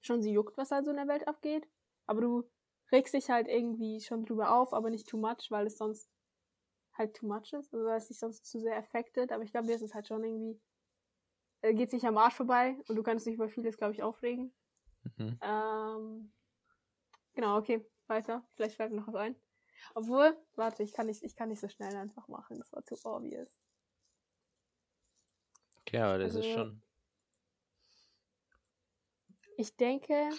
schon so juckt, was halt so in der Welt abgeht. Aber du regst dich halt irgendwie schon drüber auf, aber nicht too much, weil es sonst halt too much ist. Also weil es dich sonst zu sehr affected. Aber ich glaube, dir ist es halt schon irgendwie, äh, geht sich am Arsch vorbei und du kannst dich über vieles, glaube ich, aufregen. Mhm. Ähm, genau, okay, weiter. Vielleicht fällt mir noch was ein. Obwohl, warte, ich kann nicht, ich kann nicht so schnell einfach machen. Das war zu obvious. Ja, aber das ist Also- schon. Ich denke,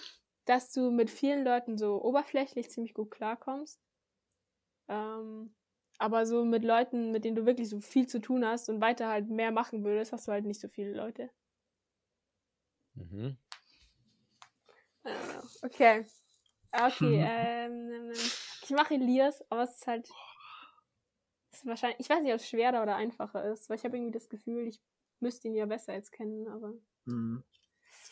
dass du mit vielen Leuten so oberflächlich ziemlich gut klarkommst. Ähm, aber so mit Leuten, mit denen du wirklich so viel zu tun hast und weiter halt mehr machen würdest, hast du halt nicht so viele Leute. Mhm. Know. Okay. Okay, Mhm. ähm, ich mache Elias, aber es ist halt. Es ist wahrscheinlich, ich weiß nicht, ob es schwerer oder einfacher ist, weil ich habe irgendwie das Gefühl, ich müsste ihn ja besser jetzt kennen, aber. Mhm.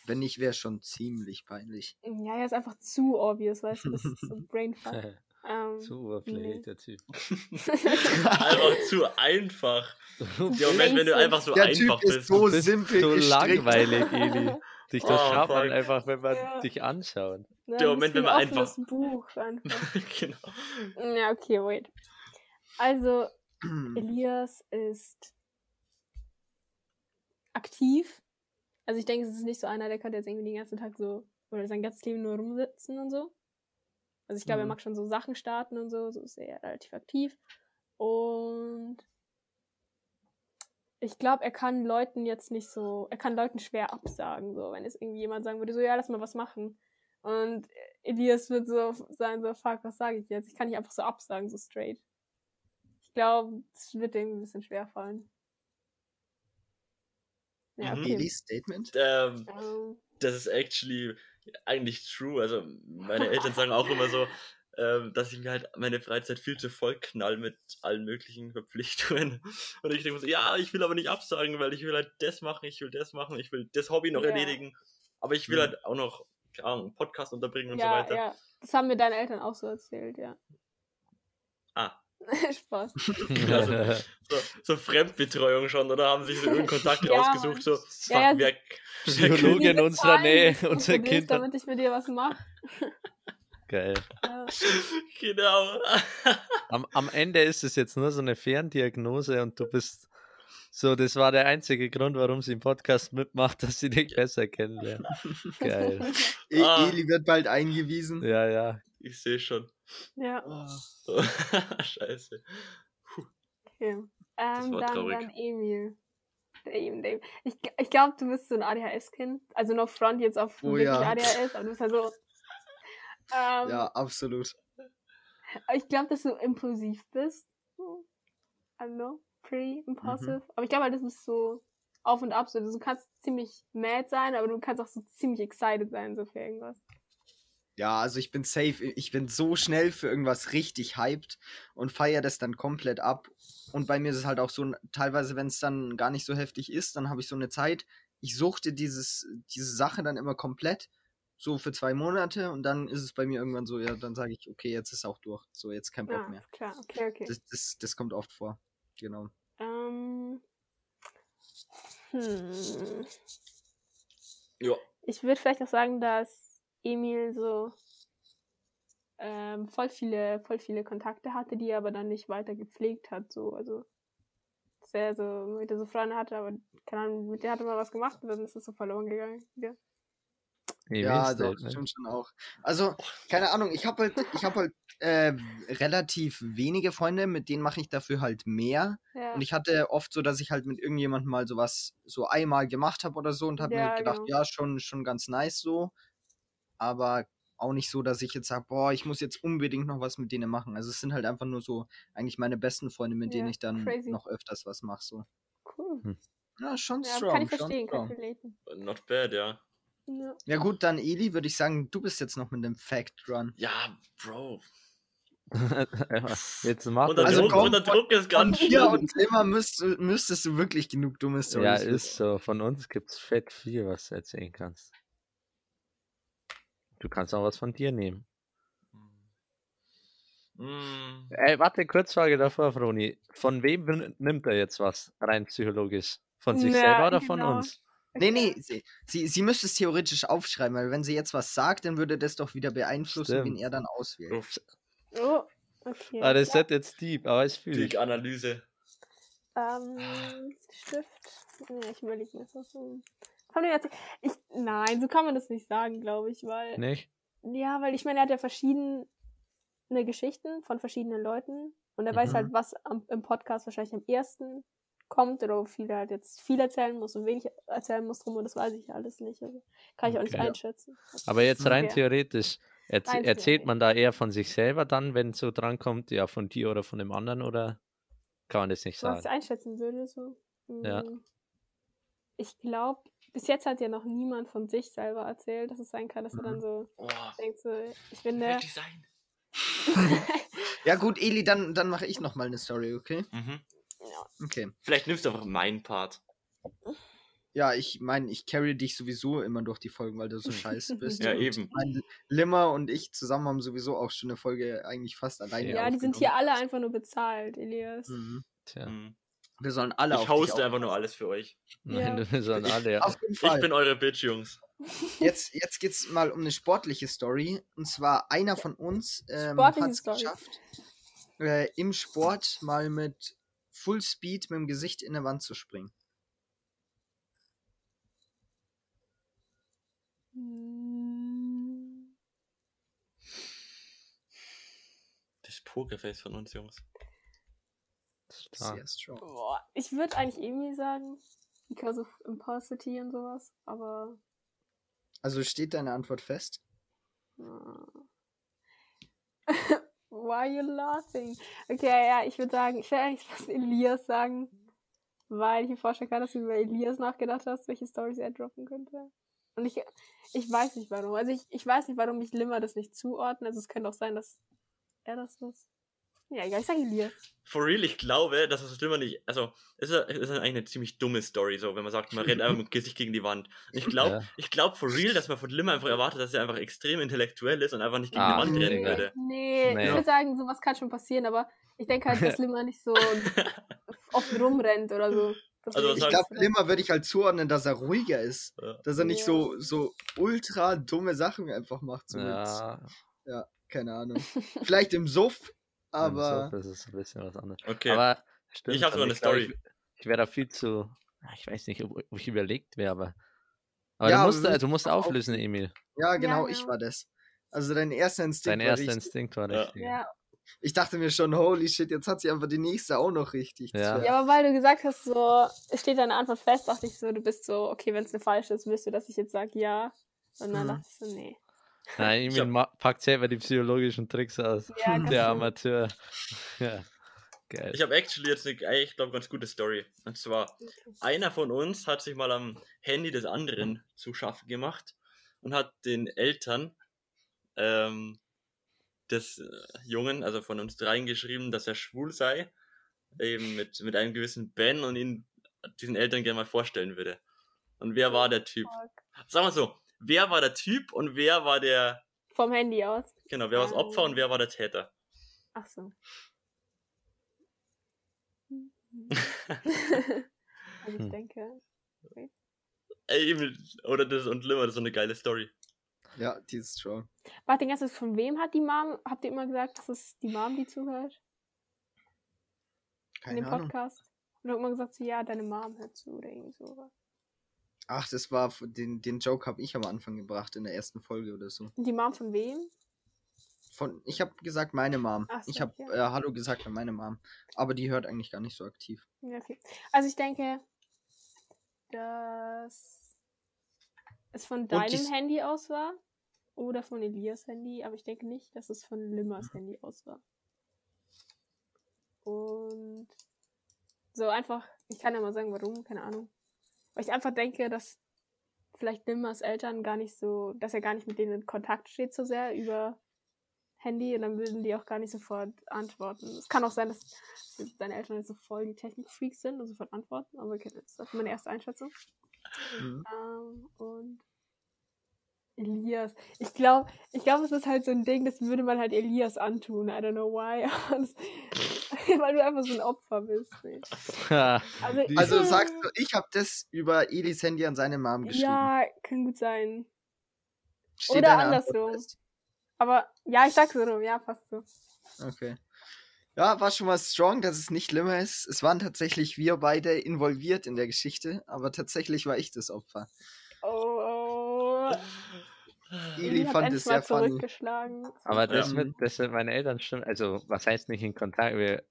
Wenn nicht, wäre schon ziemlich peinlich. Ja, er ist einfach zu obvious, weißt du, das ist so Brainfuck. Ähm, Zu oberflächlich, nee. der Typ. einfach zu einfach. Der Moment, wenn du einfach so Der einfach Typ ist bist. so Du bist simpel so langweilig, Eli. Dich Oh, durchschaut man fuck. einfach, wenn man Ja. dich anschaut. Ne, Der Moment, wenn wie ein man einfach- offenes Buch einfach. genau. Ja, okay, wait. Also, Elias ist aktiv. Also ich denke, es ist nicht so einer, der kann jetzt irgendwie den ganzen Tag so oder sein ganzes Leben nur rumsitzen und so. Also ich glaube, er Mhm. mag schon so Sachen starten und so, so ist er relativ aktiv. Und ich glaube, er kann Leuten jetzt nicht so, er kann Leuten schwer absagen, so, wenn es irgendwie jemand sagen würde, so, ja, lass mal was machen. Und Elias wird so sein, so, fuck, was sage ich jetzt? Ich kann nicht einfach so absagen, so straight. Ich glaube, es wird ihm ein bisschen schwer fallen. Ja, Mhm. okay. Elis Statement? Ähm, das ist actually eigentlich true. Also meine Eltern sagen auch immer so, ähm, dass ich mir halt meine Freizeit viel zu voll knall mit allen möglichen Verpflichtungen. Und ich denke mir so, ja, ich will aber nicht absagen, weil ich will halt das machen, ich will das machen, ich will das Hobby noch Ja. erledigen. Aber ich will Mhm. halt auch noch, keine Ahnung, einen Podcast unterbringen und so ja, weiter. ja. Das haben mir deine Eltern auch so erzählt, ja. Ah. Spaß. Also, so, so Fremdbetreuung schon, oder haben sich so irgendeinen Kontakt Ja, rausgesucht, so, Ja, ja, wer, Psychologe in unserer Nähe, unser Kind. damit ich mit dir was mache. Geil. Ja. genau. Am, am Ende ist es jetzt nur so eine Ferndiagnose und du bist so, das war der einzige Grund, warum sie im Podcast mitmacht, dass sie dich besser kennenlernen. Geil. E Ah. Eli wird bald eingewiesen. Ja, ja. Ich sehe schon. Ja, Oh. Scheiße. okay. Ähm, war dann, dann Emil. Der Emil. Ich, ich glaube, du bist so ein ADHS-Kind. Also noch Front jetzt auf Oh wirklich ja. ADHS, aber du bist halt so. Ähm, Ja, absolut. Ich glaube, dass du impulsiv bist. I don't know. Pretty impulsive. Mhm. Aber ich glaube halt, das ist so auf und ab. So. Du kannst ziemlich mad sein, aber du kannst auch so ziemlich excited sein, so für irgendwas. Ja, also ich bin safe. Ich bin so schnell für irgendwas richtig hyped und feiere das dann komplett ab. Und bei mir ist es halt auch so, teilweise, wenn es dann gar nicht so heftig ist, dann habe ich so eine Zeit, ich suchte dieses, diese Sache dann immer komplett. so für zwei Monate und dann ist es bei mir irgendwann so, ja, dann sage ich, okay, jetzt ist auch durch. So, jetzt kein Bock Ja, mehr. klar, okay, okay. Das, das, das kommt oft vor. Genau. Ähm, hm. Ja. Ich würde vielleicht noch sagen, dass Emil so ähm, voll viele, voll viele Kontakte hatte, die er aber dann nicht weiter gepflegt hat. So, also dass er so mit so Freunde hatte, aber keine Ahnung, mit der hatte man was gemacht und dann ist es so verloren gegangen. Ja. Nee, ja, doch, ne? stimmt schon auch. Also, keine Ahnung, ich habe halt, ich habe halt äh, relativ wenige Freunde, mit denen mache ich dafür halt mehr. Ja. Und ich hatte oft so, dass ich halt mit irgendjemandem mal sowas so einmal gemacht habe oder so und habe Ja, mir gedacht, genau. ja, schon, schon ganz nice so. Aber auch nicht so, dass ich jetzt sage, boah, ich muss jetzt unbedingt noch was mit denen machen. Also es sind halt einfach nur so eigentlich meine besten Freunde, mit denen Ja, ich dann crazy. noch öfters was mache. So. cool. Ja, schon Ja, strong. kann ich schon verstehen, kann strong. ich relaten. Not bad, ja. Ja. Ja gut, dann Eli, würde ich sagen, du bist jetzt noch mit dem Fact Run. Ja, Bro. Jetzt macht Unter, er Also Druck, komm, unter Druck ist ganz dir schlimm. und immer müsst, müsstest du wirklich genug dumme Storys Ja, ist so. Von uns gibt's fett viel, was du erzählen kannst. Du kannst auch was von dir nehmen. Mm, Ey, warte, Kurzfrage davor, Froni. Von wem nimmt er jetzt was, rein psychologisch? Von sich Ja, selber oder von genau. uns? Nee, nee, sie, sie, sie müsste es theoretisch aufschreiben, weil wenn sie jetzt was sagt, dann würde das doch wieder beeinflussen, wen Stimmt. er dann auswählt. Oh, okay. Ah, das ja. ist jetzt deep, aber ich fühle die Analyse. Ähm, Stift. Ja, ich überlege mir das so. Komm, jetzt, ich, nein, so kann man das nicht sagen, glaube ich, weil. Nicht? Ja, weil ich meine, er hat ja verschiedene Geschichten von verschiedenen Leuten und er weiß Mhm. halt, was am, im Podcast wahrscheinlich am ersten kommt oder wo viele halt jetzt viel erzählen muss und wenig erzählen muss drum und das weiß ich alles nicht. Also kann ich auch nicht Okay. einschätzen. Aber jetzt rein Okay. theoretisch, erz Rein erzählt theoretisch. man da eher von sich selber dann, wenn es so drankommt, ja, von dir oder von dem anderen oder kann man das nicht Was ich sagen? einschätzen würde, so. Ja. Mm. Ich glaube, bis jetzt hat ja noch niemand von sich selber erzählt, dass es sein kann, dass er Mhm. dann so Oh, denkt, so, ich wirklich sein. Ja gut, Eli, dann, dann mache ich nochmal eine Story, okay? Mhm. Okay. Vielleicht nimmst du einfach meinen Part. Ja, ich meine, ich carry dich sowieso immer durch die Folgen, weil du so scheiße bist. Ja, Und eben. Mein Limmer und ich zusammen haben sowieso auch schon eine Folge eigentlich fast alleine ja, die sind hier alle einfach nur bezahlt, Elias. Mhm. Tja, Mhm. Wir sollen alle auf Ich dich hoste einfach nur alles für euch. nein, Ja. wir sollen alle. Ja. Auf jeden Ich bin eure Bitch, Jungs. Jetzt, jetzt geht's mal um eine sportliche Story. Und zwar einer von uns ähm, hat es geschafft, äh, im Sport mal mit Full Speed mit dem Gesicht in der Wand zu springen. Mm, Das Pokerface von uns, Jungs. Stark. Sehr strong. Boah, ich würde eigentlich Emi sagen, because of impulsivity und sowas, aber Also steht deine Antwort fest? Why are you laughing? Okay, ja, ich würde sagen, ich würde eigentlich fast Elias sagen, weil ich mir vorstellen kann, dass du über Elias nachgedacht hast, welche Storys er droppen könnte. Und ich, ich weiß nicht warum. Also ich, ich weiß nicht, warum ich Limmer das nicht zuordne. Also es könnte auch sein, dass er das ist. Ja, egal, ich sage Elias. For real, ich glaube, dass das Schlimmer nicht. Also, es ist, es ist eigentlich eine ziemlich dumme Story, so, wenn man sagt, man rennt einfach mit dem Gesicht gegen die Wand. Und ich glaube, Ja. ich glaube for real, dass man von Limmer einfach erwartet, dass er einfach extrem intellektuell ist und einfach nicht gegen Ah, die Wand rennen Digga. würde. Nee, Nee. ich würde sagen, sowas kann schon passieren, aber ich denke halt, dass Limmer nicht so oft rumrennt oder so. Also, Ich glaube, Limmer würde ich halt zuordnen, dass er ruhiger ist. Ja. Dass er nicht Ja. so, so ultra dumme Sachen einfach macht. So Ja, mit, keine Ahnung. Vielleicht im Suff, aber. aber das ist ein bisschen was anderes. Okay. Aber stimmt. Ich hab schon, sogar eine glaub, Story. Ich, ich wäre da viel zu. ah, Ich weiß nicht, ob, ob ich überlegt wäre, aber. Aber Ja, du musst, aber du musst auflösen, Emil. Ja, genau, Ja, ich war das. Also dein erster Instinkt Dein war erster richtig. Instinkt war Ja. richtig. ja. Ich dachte mir schon, holy shit, jetzt hat sie einfach die nächste auch noch richtig. Ja. ja, aber weil du gesagt hast, so, es steht deine Antwort fest, dachte ich so, du bist so, okay, wenn es eine falsche ist, willst du, dass ich jetzt sage ja. Und dann Mhm. dachte ich so, nee. Nein, Ich ma- packt selber die psychologischen Tricks aus. Ja, Der kannst du- Amateur. Ja. Geil. Ich habe actually jetzt eine, ich glaube, ganz gute Story. Und zwar, einer von uns hat sich mal am Handy des anderen zu schaffen gemacht und hat den Eltern ähm, des äh, Jungen, also von uns dreien, geschrieben, dass er schwul sei, eben mit, mit einem gewissen Ben und ihn diesen Eltern gerne mal vorstellen würde. Und wer war der Typ? Sagen wir so, wer war der Typ und wer war der, Vom Handy aus. genau, wer war das Opfer und wer war der Täter. Ach so. also ich Hm. denke. Ey, eben, oder das und Limmer, das ist so eine geile Story. Ja, die ist strong. Warte, ganz kurz, von wem hat die Mom, habt ihr immer gesagt, dass es die Mom, die zuhört? in Keine dem Ahnung. Podcast? Und hat immer gesagt, so, ja, deine Mom hört zu oder irgendwie sowas. Ach, das war den, den Joke habe ich am Anfang gebracht in der ersten Folge oder so. Und die Mom von wem? Von, ich habe gesagt meine Mom. So, ich habe äh, Hallo gesagt an meine Mom. Aber die hört eigentlich gar nicht so aktiv. Ja, okay. Also ich denke, dass es von deinem Handy aus war oder von Elias Handy, aber ich denke nicht, dass es von Limmers Handy aus war. Und so einfach, ich kann ja mal sagen, warum, keine Ahnung. Weil ich einfach denke, dass vielleicht Limmers Eltern gar nicht so, dass er gar nicht mit denen in Kontakt steht so sehr über Handy und dann würden die auch gar nicht sofort antworten. Es kann auch sein, dass deine Eltern jetzt so voll die Technikfreaks sind und sofort antworten, aber okay, das ist meine erste Einschätzung. Mhm. Ähm, und Elias. Ich glaube, ich glaube, es ist halt so ein Ding, das würde man halt Elias antun. I don't know why. Weil du einfach so ein Opfer bist. Nee. Also, Also sagst du, ich habe das über Elis Handy an seine Mom geschrieben. Ja, kann gut sein. Steht oder andersrum. Aber ja, ich sag's so rum. Ja, passt so. Okay. Ja, war schon mal strong, dass es nicht Limmer ist. Es waren tatsächlich wir beide involviert in der Geschichte, aber tatsächlich war ich das Opfer. Oh, oh. Eli hat fand es mal sehr funny. zurückgeschlagen. Aber das, Ja. mit, das sind meine Eltern schon, also was heißt nicht in Kontakt? Wir,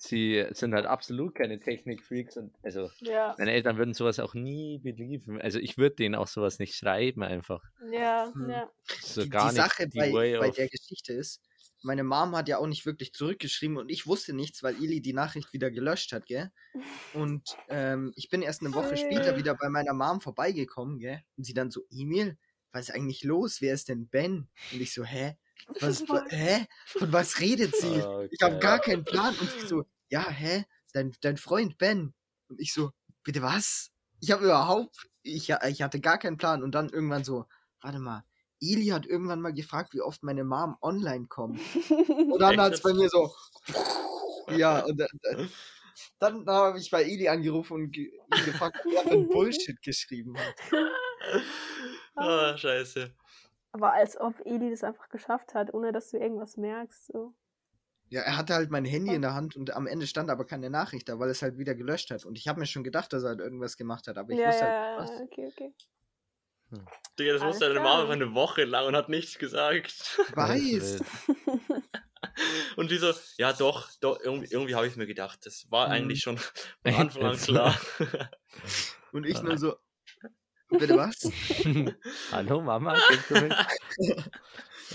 sie sind halt absolut keine Technikfreaks und also Ja, meine Eltern würden sowas auch nie belieben. Also ich würde denen auch sowas nicht schreiben einfach. ja, Hm. ja. So die, gar die nicht Sache die bei, bei der Geschichte ist, meine Mom hat ja auch nicht wirklich zurückgeschrieben und ich wusste nichts, weil Eli die Nachricht wieder gelöscht hat, gell? Und ähm, ich bin erst eine Woche später wieder bei meiner Mom vorbeigekommen, gell? Und sie dann so, Emil, was ist eigentlich los? Wer ist denn Ben? Und ich so, hä? Was, wa- hä? Von was redet sie? Oh, Ich habe gar keinen Plan. Und sie so, ja, hä? Dein, dein Freund Ben. Und ich so, bitte was? Ich habe überhaupt, ich, ich hatte gar keinen Plan. Und dann irgendwann so, warte mal, Eli hat irgendwann mal gefragt, wie oft meine Mom online kommt. Und dann hat es bei mir so, ja, und dann, dann, dann habe ich bei Eli angerufen und ge gefragt, für ein Bullshit geschrieben hat. Ah, scheiße. Aber als ob Eli das einfach geschafft hat, ohne dass du irgendwas merkst. So. Ja, er hatte halt mein Handy in der Hand und am Ende stand aber keine Nachricht da, weil es halt wieder gelöscht hat. Und ich habe mir schon gedacht, dass er halt irgendwas gemacht hat, aber ich ja, wusste ja, halt ja, was. okay, okay. Digga, das Alles wusste deine klar. Mama einfach eine Woche lang und hat nichts gesagt. Weiß. Und die so, ja doch, doch irgendwie, irgendwie habe ich mir gedacht. Das war Mhm. eigentlich schon von Anfang an klar. Und ich nur so, bitte was? Hallo Mama, kennst du mich?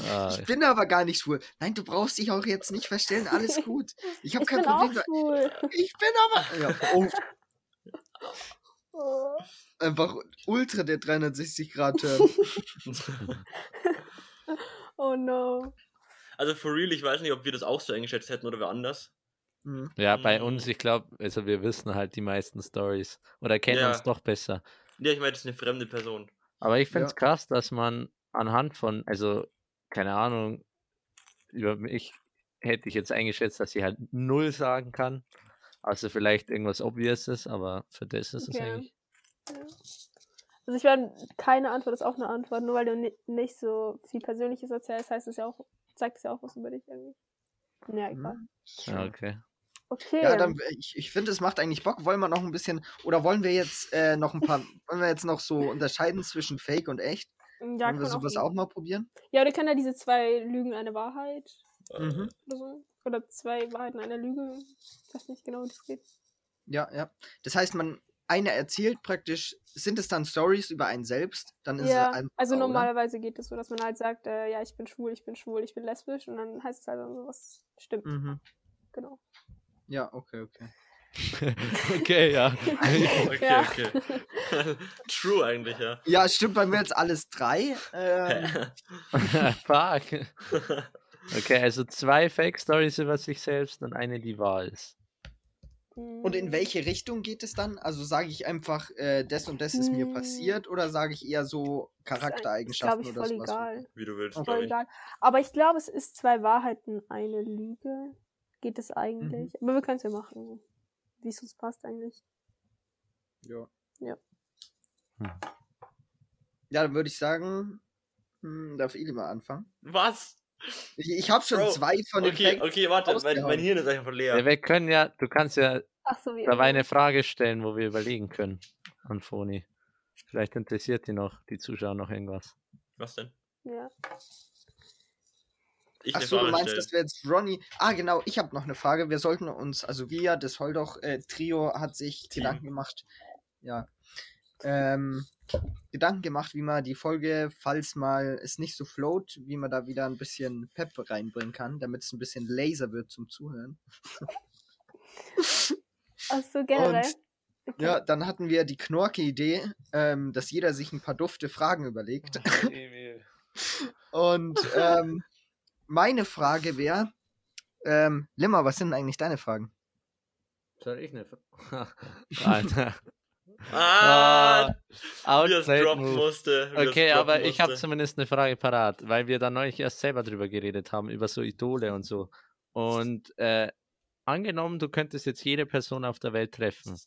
ah, Ich bin aber gar nicht schwul. Nein, du brauchst dich auch jetzt nicht verstellen, alles gut. Ich habe Ich kein bin auch Problem. da- schwul. Ich bin aber. Ja, oh, Oh. einfach ultra der 360-Grad-Turn. oh no. Also for real, ich weiß nicht, ob wir das auch so eingeschätzt hätten oder wer anders. Hm. ja, bei Mhm. uns, ich glaube, also wir wissen halt die meisten Stories oder kennen Ja. uns doch besser. Ja, ich meine, das ist eine fremde Person. Aber ich finde es Ja. krass, dass man anhand von, also, keine Ahnung, über mich hätte ich jetzt eingeschätzt, dass sie halt null sagen kann. Also vielleicht irgendwas Obviouses, aber für das ist es Okay. eigentlich. Ja. Also ich werde, keine Antwort ist auch eine Antwort. Nur weil du ni nicht so viel Persönliches erzählst, heißt es ja auch, zeigt es ja auch was über dich irgendwie. Ja, egal. Ja, okay. Okay. Ja, dann, ich, ich finde, es macht eigentlich Bock. Wollen wir noch ein bisschen, oder wollen wir jetzt äh, noch ein paar, wollen wir jetzt noch so unterscheiden zwischen Fake und echt? ja, wollen kann wir sowas auch, auch mal probieren? Ja, wir können ja diese zwei Lügen, eine Wahrheit Mhm. oder so. Oder zwei Wahrheiten, eine Lüge. Ich weiß nicht genau, wie das geht. Ja, ja. Das heißt, man, einer erzählt praktisch, sind es dann Stories über einen selbst? Dann ist Ja, es ein, also oder? normalerweise geht es so, dass man halt sagt, äh, ja, ich bin schwul, ich bin schwul, ich bin lesbisch und dann heißt es halt so, was stimmt. Mhm. Genau. Ja, okay, okay. okay, ja. Okay, Ja. okay. True eigentlich, ja. Ja, stimmt bei mir jetzt alles drei. Ähm, Fuck. Okay, also zwei Fake-Stories über sich selbst und eine, die wahr ist. Und in welche Richtung geht es dann? Also sage ich einfach, äh, das und das ist mir Hm. passiert oder sage ich eher so Ist glaube Charaktereigenschaften ich, oder voll sowas? egal. Wie du willst, Okay. Voll ich. egal. Aber ich glaube, es ist zwei Wahrheiten, eine Lüge. Geht es eigentlich? Mhm. Aber wir können es ja machen. Wie es uns passt eigentlich. Ja. Ja. Hm. Ja, dann würde ich sagen, hm, darf ich lieber anfangen. Was? Ich, ich habe schon Bro, zwei von den Okay, Facts. okay, warte, mein, mein Hirn ist einfach leer. Ja, wir können ja, du kannst ja Ach so, dabei eine Frage stellen, wo wir überlegen können an Foni. Vielleicht interessiert die noch, die Zuschauer noch irgendwas. Was denn? Ja. Ich Ach eine so, du meinst, stellen. dass wir jetzt Ronny. Ah, genau, ich habe noch eine Frage. Wir sollten uns, also wir, das Holdoch-Trio, hat sich Team. Gedanken gemacht. Ja. Ähm, Gedanken gemacht, wie man die Folge, falls mal es nicht so float, wie man da wieder ein bisschen Pep reinbringen kann, damit es ein bisschen laser wird zum Zuhören. Ach so, generell. Und- Ja, dann hatten wir die Knorke-Idee, ähm, dass jeder sich ein paar dufte Fragen überlegt. Und ähm, meine Frage wäre, ähm, Limmer, was sind denn eigentlich deine Fragen? Soll ich eine Frage? Alter. Ah, Ah, wie das Outplayed droppen Move. musste. Okay, droppen aber ich habe musste. zumindest eine Frage parat, weil wir da neulich erst selber drüber geredet haben, über so Idole und so. Und äh, angenommen, du könntest jetzt jede Person auf der Welt treffen.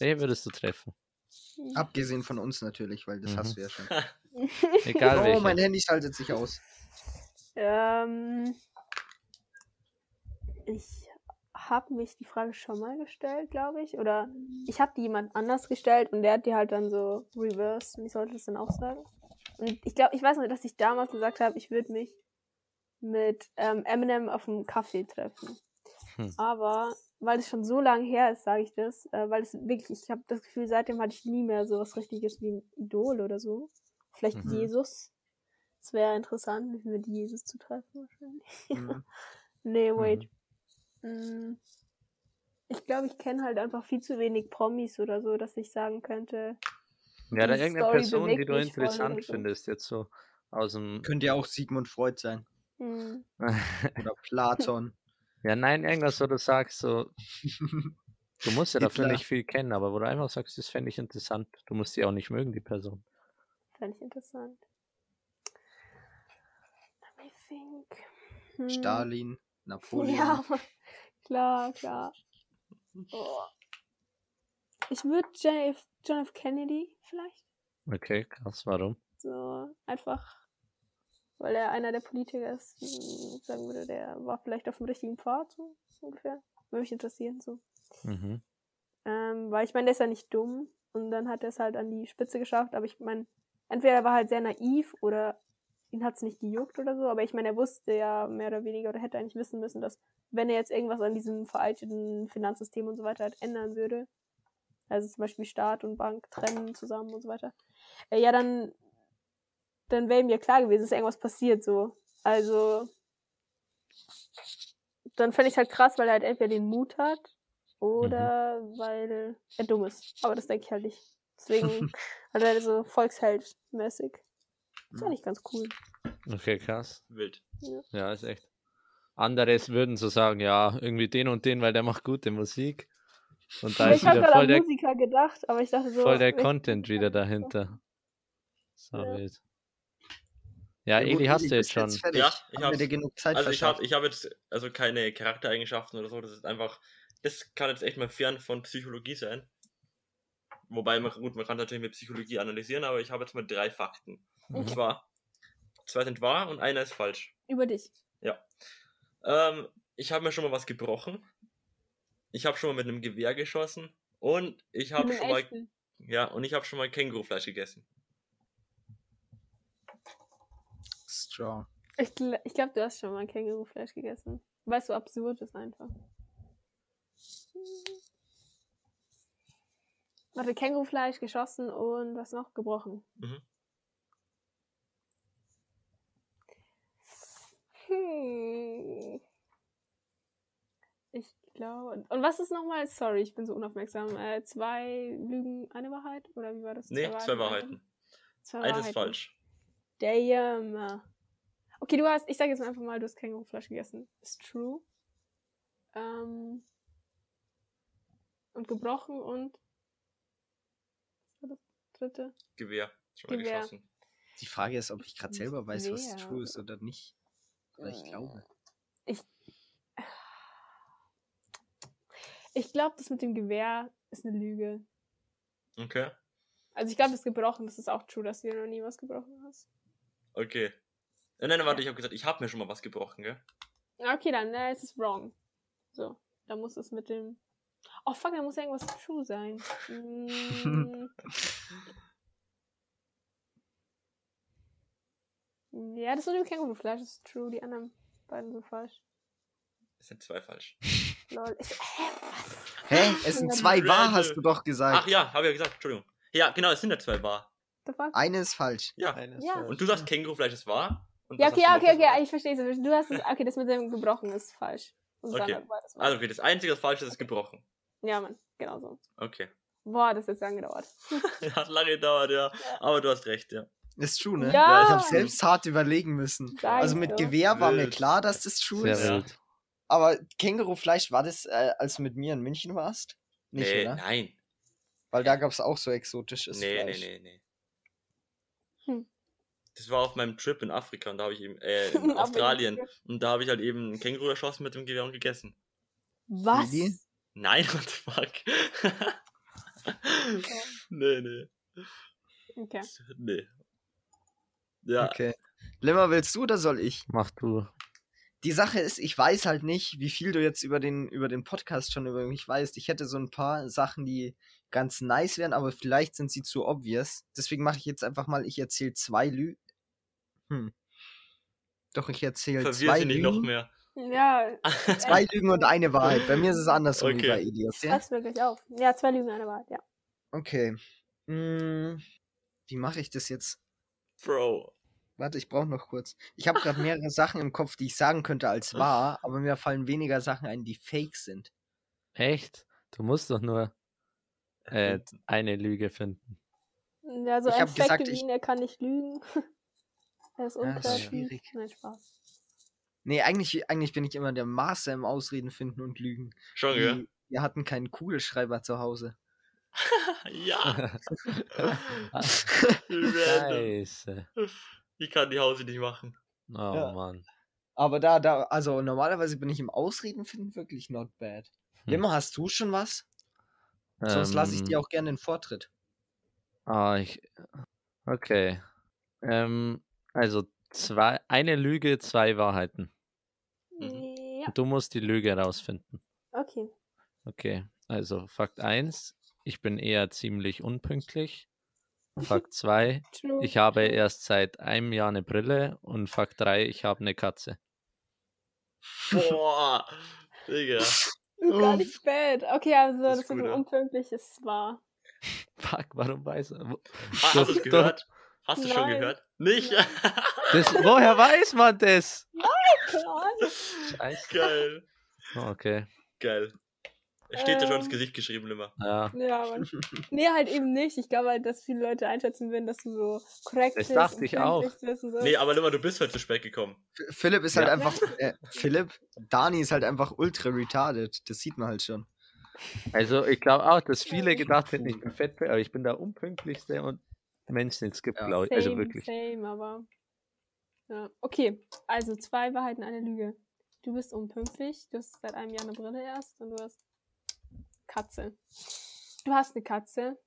Wen würdest du treffen? Abgesehen von uns natürlich, weil das Mhm. hast du ja schon. Egal Oh, welche. mein Handy schaltet sich aus. Ähm, ich habe mich die Frage schon mal gestellt, glaube ich. Oder ich habe die jemand anders gestellt und der hat die halt dann so reversed und ich sollte das dann auch sagen. Und ich glaube, ich weiß noch, dass ich damals gesagt habe, ich würde mich mit ähm, Eminem auf einem Kaffee treffen. Hm. Aber weil es schon so lange her ist, sage ich das, äh, weil es wirklich, ich habe das Gefühl, seitdem hatte ich nie mehr so was Richtiges wie ein Idol oder so. Vielleicht Mhm. Jesus. Es wäre interessant, mit Jesus zu treffen wahrscheinlich. Mhm. Nee, wait. Mm. Ich glaube, ich kenne halt einfach viel zu wenig Promis oder so, dass ich sagen könnte. Ja, da irgendeine Story Person, die du interessant findest, jetzt so aus dem. Könnte ja auch Sigmund Freud sein. Hm. Oder Platon. ja, nein, irgendwas, wo du sagst, so, du musst ja dafür nicht viel kennen, aber wo du einfach sagst, das fände ich interessant. Du musst sie auch nicht mögen, die Person. Fände ich interessant. Think. Hm. Stalin, Napoleon. Ja, klar, klar. Oh. Ich würde John F. John F. Kennedy vielleicht. Okay, krass, warum? So einfach, weil er einer der Politiker ist, sagen würde, der war vielleicht auf dem richtigen Pfad, so ungefähr. Würde mich interessieren, so. Mhm. Ähm, weil ich meine, der ist ja nicht dumm und dann hat er es halt an die Spitze geschafft, aber ich meine, entweder er war halt sehr naiv oder ihn hat es nicht gejuckt oder so, aber ich meine, er wusste ja mehr oder weniger oder hätte eigentlich wissen müssen, dass wenn er jetzt irgendwas an diesem veralteten Finanzsystem und so weiter halt ändern würde, also zum Beispiel Staat und Bank trennen zusammen und so weiter, äh, ja, dann, dann wäre ihm ja klar gewesen, dass irgendwas passiert so. Also, dann fände ich halt krass, weil er halt entweder den Mut hat oder weil er dumm ist. Aber das denke ich halt nicht. Deswegen halt er so Volksheld-mäßig. Das fand ich ganz cool. Okay, krass. Wild. Ja, ist echt. Anderes würden so sagen, ja, irgendwie den und den, weil der macht gute Musik. Und da Ja, ist ich habe wieder gerade voll an der, Musiker gedacht, aber ich dachte so. voll der Content wieder dahinter. So Ja. wild. Ja, Ja, Eli hast du jetzt schon. fertig? Ja, ich hab's. dir genug Zeit Also ich habe ich hab jetzt also keine Charaktereigenschaften oder so, das ist einfach, das kann jetzt echt mal fern von Psychologie sein. Wobei, man, gut, man kann natürlich mit Psychologie analysieren, aber ich habe jetzt mal drei Fakten. Und Mhm. zwar, zwei sind wahr und einer ist falsch. Über dich. Ähm, ich habe mir schon mal was gebrochen. Ich habe schon mal mit einem Gewehr geschossen. Und ich habe schon mal, ja, und ich habe schon mal Kängurufleisch gegessen. Strong. Ich, gl- ich glaube, du hast schon mal Kängurufleisch gegessen. Weil es so absurd ist einfach. Warte, Kängurufleisch geschossen und was noch? Gebrochen. Mhm. Hm. Ich glaube. Und was ist nochmal? Sorry, ich bin so unaufmerksam. Äh, zwei Lügen, eine Wahrheit? Oder wie war das? Nee, zwei Wahrheiten. Zwei Eins ist Wahrheiten. falsch. Damn. Okay, du hast, ich sage jetzt einfach mal, du hast Kängurufleisch gegessen. Ist true. Ähm, Und gebrochen und. Was war das dritte? Gewehr. Schon Gewehr. geschossen. Die Frage ist, ob ich gerade selber weiß, was Wer? true ist oder nicht. Aber ich glaube. Ich. Ich glaube, das mit dem Gewehr ist eine Lüge. Okay. Also ich glaube, das gebrochen, das ist auch true, dass du dir noch nie was gebrochen hast. Okay. Nein, nein, warte, ich habe gesagt, ich habe mir schon mal was gebrochen, gell? Okay, dann äh, ist es wrong. So, da muss es mit dem. Oh fuck, da muss irgendwas true sein. Mm. Ja, das mit dem Kängurufleisch ist true, die anderen beiden sind falsch. Es sind zwei falsch. Lol. Ich, hä, was? Hä? Es sind zwei wahr, hast du doch gesagt. Ach ja, habe ich ja gesagt, Entschuldigung. Ja, genau, es sind ja zwei wahr. The fuck? Eine ist falsch. Ja. Eines Ja. falsch. Und du sagst Kängurufleisch ist wahr? Und Ja, was okay, ja, okay, okay, gesagt? ich verstehe es. Du hast es, okay, das mit dem gebrochen ist falsch. Und das Okay. Also okay, das einzige, das falsch ist, ist gebrochen. Ja, Mann, genau so. Okay. Boah, das hat jetzt lange gedauert. Hat lange gedauert, ja. Aber du hast recht, ja. Ist true, ne? Ja. Ich habe selbst hart überlegen müssen. Sag Also mit. Gewehr war mir klar, dass das true Sehr ist. Ja. wild. Aber Kängurufleisch war das, äh, als du mit mir in München warst? Nicht, nee, oder? nein. Weil da gab es auch so exotisches Nee, nee, Fleisch. nee, nee. Hm. Das war auf meinem Trip in Afrika und da habe ich eben, äh, in Australien. Und da habe ich halt eben ein Känguru erschossen mit dem Gewehr und gegessen. Was? Wie? Nein, what the fuck? nee, nee. Okay. Nee. Ja, Okay. Limmer, willst du oder soll ich? Mach du. Die Sache ist, ich weiß halt nicht, wie viel du jetzt über den, über den Podcast schon über mich weißt. Ich hätte so ein paar Sachen, die ganz nice wären, aber vielleicht sind sie zu obvious. Deswegen mache ich jetzt einfach mal, ich erzähle zwei Lü. Hm. Doch, ich erzähle zwei nicht noch Lügen. mehr. Ja, Zwei Lügen und eine Wahrheit. Bei mir ist es andersrum wie Okay. bei Elias. Ja? pass wirklich auf. Ja, zwei Lügen, eine Wahrheit, ja. Okay. Hm, wie mache ich das jetzt? Bro. Warte, ich brauche noch kurz. Ich habe gerade mehrere Sachen im Kopf, die ich sagen könnte als wahr, aber mir fallen weniger Sachen ein, die fake sind. Echt? Du musst doch nur äh, eine Lüge finden. Ja, so Ich ein gesagt, Fact ich- ihn, er kann nicht lügen. er ist Ja, das ist unkreativ. schwierig. Nein, Spaß. Nee, eigentlich, eigentlich bin ich immer der Master im Ausreden finden und Lügen. Schon? Wie, Wir hatten keinen Kugelschreiber zu Hause. ja. Scheiße. Ich kann die Hause nicht machen. Oh Ja. Mann. Aber da, da, also normalerweise bin ich im Ausreden finden wirklich not bad. Hm. Limmer, hast du schon was? Sonst lasse ich dir Ähm, auch gerne den Vortritt. Ah, ich. Okay. Ähm, also zwei, eine Lüge, zwei Wahrheiten. Ja, Du musst die Lüge herausfinden. okay. Okay, also Fakt 1, ich bin eher ziemlich unpünktlich. Fakt 2, True. ich habe erst seit einem Jahr eine Brille. Und Fakt 3, ich habe eine Katze. Boah. Digga. Gar nicht bad. Okay, also Das das, ist mit dem unpünktlich ist wahr. Fuck, warum weiß er? Ah, hast du es gehört? Hast du schon Nein. gehört? Nicht? Das, woher weiß man das? Keine Ahnung. Scheiße. Geil. Okay, Geil. Es steht dir schon ins Ähm. Gesicht geschrieben, immer. ja. Ja, Mann. Nee, halt eben nicht. Ich glaube halt, dass viele Leute einschätzen würden, dass du so korrekt Das bist. dachte und ich auch. so. Nee, aber immer, du bist heute zu spät gekommen. F- Philipp ist halt Ja. einfach, äh, Philipp, Dani ist halt einfach ultra retarded. Das sieht man halt schon. Also ich glaube auch, dass viele gedacht hätten, ich bin fett, aber ich bin der unpünktlichste und Mensch, den es gibt, Ja. glaube ich. same, Also wirklich. same, aber. Ja. Okay, also zwei Wahrheiten, eine Lüge. Du bist unpünktlich, du hast seit einem Jahr eine Brille erst und du hast Katze. Du hast eine Katze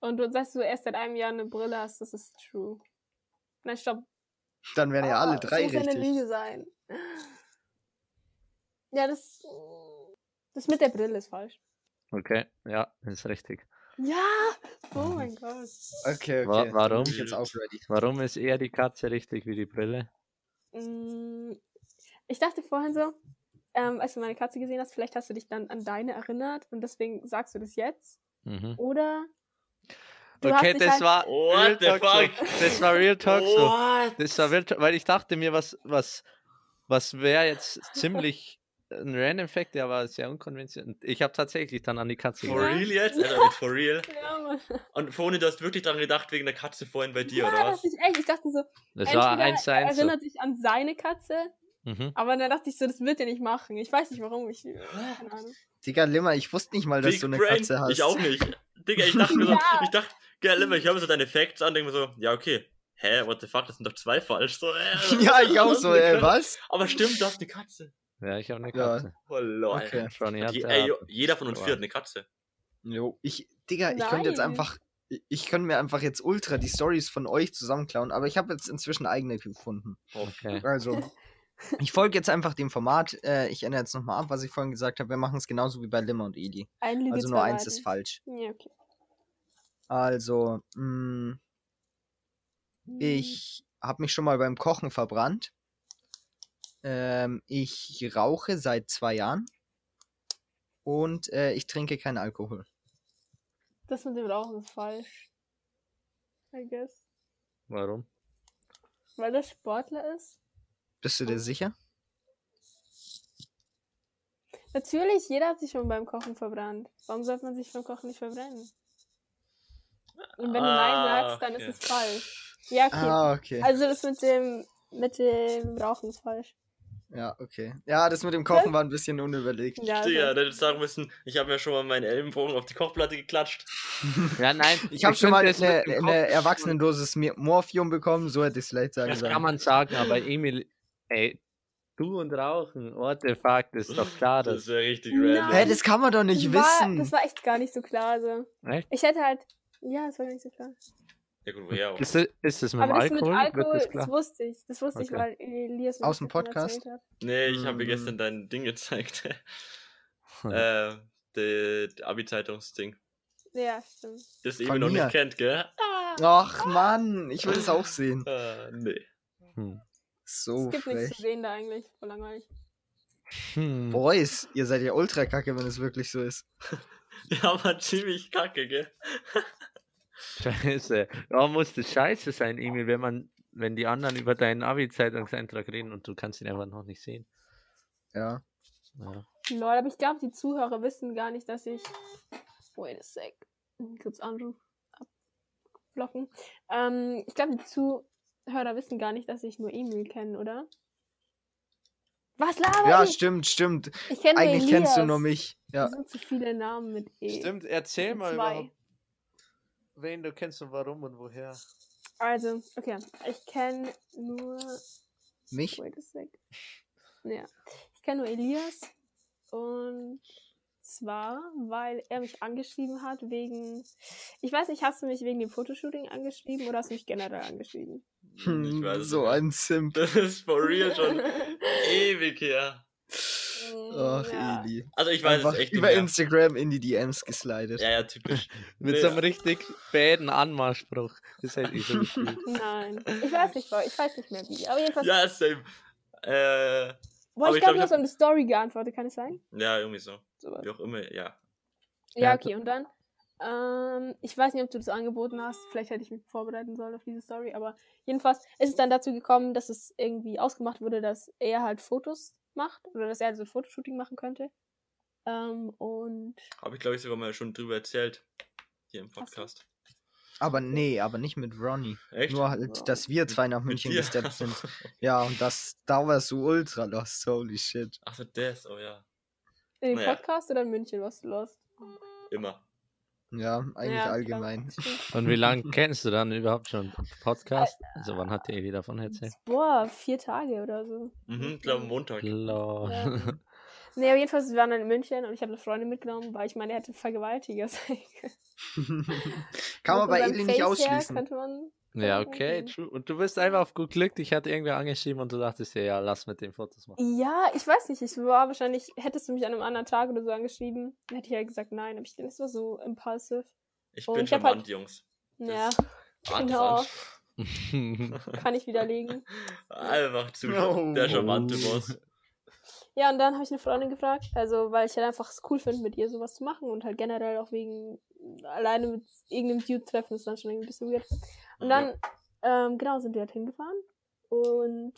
und du sagst, du erst seit einem Jahr eine Brille hast, das ist true. Nein, stopp. Dann wären ja alle Ah, drei das muss ja eine richtig. Lüge sein. Ja, das. Das mit der Brille ist falsch. Okay, ja, ist richtig. Ja! Oh mein Gott. Okay, Wa- okay. warum? Bin ich jetzt auch ready. Warum ist eher die Katze richtig wie die Brille? Mm, Ich dachte vorhin so, ähm, als du meine Katze gesehen hast, vielleicht hast du dich dann an deine erinnert und deswegen sagst du das jetzt. Mhm. Oder Okay, das halt, war What Real Talk fuck? so. Das war Real Talk so. Das war Real Talk, weil ich dachte mir, was, was, was wäre jetzt ziemlich ein Random Fact, der war sehr unkonventionell. Ich habe tatsächlich dann an die Katze For gedacht. real jetzt? Alter, mit for real? Ja, Mann. Und Foni, du hast wirklich daran gedacht, wegen der Katze vorhin bei dir, Ja, oder das was? ist echt. Ich dachte so, Das war eins er eins so. erinnert sich an seine Katze Mhm. Aber dann dachte ich so, das wird er nicht machen. Ich weiß nicht warum. Ich, äh, keine Ahnung. Digga, Limmer, ich wusste nicht mal, dass Big du eine Brain. Katze hast. Ich auch nicht. Digga, ich dachte mir so, Ja. ich dachte, geil, immer, ich höre mir so deine Facts an, denke mir so, ja, okay. Hä, what the fuck, das sind doch zwei falsch. So, äh, Ja, ich auch so, ey, was? Aber stimmt, du hast eine Katze. Ja, ich habe eine Ja. Katze. Oh, lol. Okay. Johnny hat Je, ja- ey, jeder von uns vier hat eine Katze. Jo, ich, Digga, ich könnte jetzt einfach, ich- ich könnte mir einfach jetzt ultra die Stories von euch zusammenklauen, aber ich habe jetzt inzwischen eigene gefunden. Okay. Also, ich folge jetzt einfach dem Format. Äh, ich ändere jetzt nochmal ab, was ich vorhin gesagt habe. Wir machen es genauso wie bei Limmer und Eli. Ein Lüge, Also nur eins Wahrheiten. ist falsch. Ja, okay. Also, mh, ich habe mich schon mal beim Kochen verbrannt. Ähm, ich rauche seit zwei Jahren. Und äh, ich trinke keinen Alkohol. Das mit dem Rauchen ist falsch. I guess. Warum? Weil der Sportler ist. Bist du dir sicher? Natürlich, jeder hat sich schon beim Kochen verbrannt. Warum sollte man sich beim Kochen nicht verbrennen? Und wenn du Nein Ah, sagst, dann okay. ist es falsch. Ja, okay. Ah, okay. Also das mit dem mit dem Rauchen ist falsch. Ja, okay. Ja, das mit dem Kochen war ein bisschen unüberlegt. Ja, Digga, der hätte sagen müssen, ich habe mir schon mal meinen Ellenbogen auf die Kochplatte geklatscht. Ja, nein. Ich habe schon mal eine, eine Erwachsenendosis Morphium bekommen, so hätte ich es vielleicht sagen Das sollen. kann man sagen, aber Emil, ey, du und Rauchen, what the fuck, das ist doch klar, Das dass. wäre richtig Nein. random. Hä, das kann man doch nicht das war, wissen. Das war echt gar nicht so klar. Also. Echt? Ich hätte halt. Ja, das war gar nicht so klar. Ja gut, woher auch. Ist, das- ist das mit dem Aber das Alkohol? mit Alkohol, das das, wusste ich. Das wusste ich, Okay. weil Elias Aus das dem Podcast? erzählt hat. Nee, ich habe Mhm. mir gestern dein Ding gezeigt. Hm. äh, das Abi-Zeitungsding. Ja, stimmt. Das Von Emil noch nicht kennt, gell? Ach Mann, ich will es auch sehen. Äh, nee. Hm. So es gibt nichts zu frech. sehen da eigentlich. Voll langweilig. Hm. Boys, ihr seid ja ultra kacke, wenn es wirklich so ist. Ja, aber ziemlich kacke, gell? Scheiße. Ja, muss das scheiße sein, Emil, wenn man, wenn die anderen über deinen Abi-Zeitungseintrag reden und du kannst ihn einfach noch nicht sehen. Ja. Ja. Lol, aber ich glaube, die Zuhörer wissen gar nicht, dass ich. Wait a sec. Kurz Anruf abblocken. Ähm, ich glaube, die Zuhörer wissen gar nicht, dass ich nur Emil kenne, oder? Was laber Ja, ich? stimmt, stimmt. Ich kenne nur Eigentlich Elias. kennst du nur mich. Ja. Es sind zu viele Namen mit E. Stimmt, erzähl mal Zwei. überhaupt, wen du kennst und warum und woher. Also, okay. Ich kenne nur. Mich? Wait a sec. Ja. Ich kenne nur Elias. Und zwar, weil er mich angeschrieben hat wegen. Ich weiß nicht, hast du mich wegen dem Fotoshooting angeschrieben oder hast du mich generell angeschrieben? Hm, Ich weiß so nicht. ein Simp. Das ist for real schon ewig her. Ach, ja. Eli. Also ich weiß Einfach es echt nicht über mehr. Instagram in die DMs geslidet. Ja, ja, typisch. Mit Nee, so einem richtig bäden Anmachspruch. Das hätte ich so gefühlt. Nein. Ich weiß nicht, ich weiß nicht mehr wie. Aber jedenfalls. Ja, same. Äh, Boah, aber ich ich glaub, glaube, du ich hast auf eine Story geantwortet, kann es sein? ja, irgendwie so. Sowas. Wie auch immer, ja. Ja, Ja, okay, und dann, ähm, ich weiß nicht, ob du das angeboten hast, vielleicht hätte ich mich vorbereiten sollen auf diese Story, aber jedenfalls ist es dann dazu gekommen, dass es irgendwie ausgemacht wurde, dass er halt Fotos macht oder dass er halt so ein Fotoshooting machen könnte. Ähm, und Habe ich, glaube ich, sogar mal schon drüber erzählt. Hier im Podcast. Aber nee, aber nicht mit Ronny. Echt? Nur halt, dass wir zwei nach München gesteppt sind. Ja, und das, da warst du ultra lost. Holy shit. Ach so, das, oh ja. in dem Naja. Podcast oder in München warst du los? Immer. Ja, eigentlich Ja, klar, allgemein. Und wie lange kennst du dann überhaupt schon Podcast? Also wann hat der Eli davon erzählt? Boah, vier Tage oder so. Mhm, ich glaube Montag. Lol. Ja. Nee, aber jedenfalls, wir waren dann in München und ich habe eine Freundin mitgenommen, weil ich meine, er hätte Vergewaltiger sein können. Kann man bei Eli nicht Face her ausschließen. Könnte man Ja, denken. okay, true. Und du bist einfach auf gut Glück, dich hat irgendwer angeschrieben und du dachtest dir, ja, lass mit den Fotos machen. Ja, ich weiß nicht. Ich war wahrscheinlich, hättest du mich an einem anderen Tag oder so angeschrieben, dann hätte ich ja gesagt nein. Aber ich denke, es war so impulsive. Ich Und bin ich charmant, halt- Jungs. Ja, Warte, genau. Kann ich widerlegen. Einfach zu Oh. der charmante Boss. Ja, und dann habe ich eine Freundin gefragt, also weil ich halt einfach es cool finde, mit ihr sowas zu machen und halt generell auch wegen alleine mit irgendeinem Dude treffen ist dann schon irgendwie ein bisschen weird. Und dann, ähm, genau, sind wir halt hingefahren und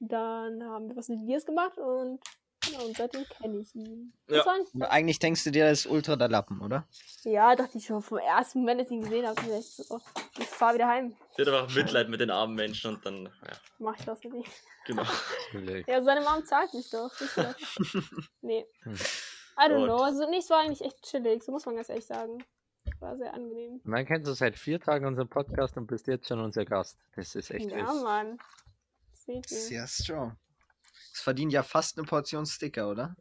dann haben wir was mit Elias gemacht und genau, und seitdem kenne ich ihn. Das Ja. Und eigentlich denkst du dir, das ist ultra der Lappen, oder? Ja, dachte ich schon vom ersten Moment, als ich ihn gesehen habe, ich so, oh, Ich fahr wieder heim. Sie hat einfach Mitleid mit den armen Menschen und dann, ja, Mach ich das nicht. genau. Ja, seine Mom zahlt mich doch. nee. Hm. I don't Gott. know. Also, es war eigentlich echt chillig. So muss man ganz ehrlich sagen. War sehr angenehm. Und dann kennst du seit vier Tagen unseren Podcast und bist jetzt schon unser Gast. Das ist echt Ja, wild. Mann. Seht ihr. Sehr strong. Das verdient ja fast eine Portion Sticker, oder?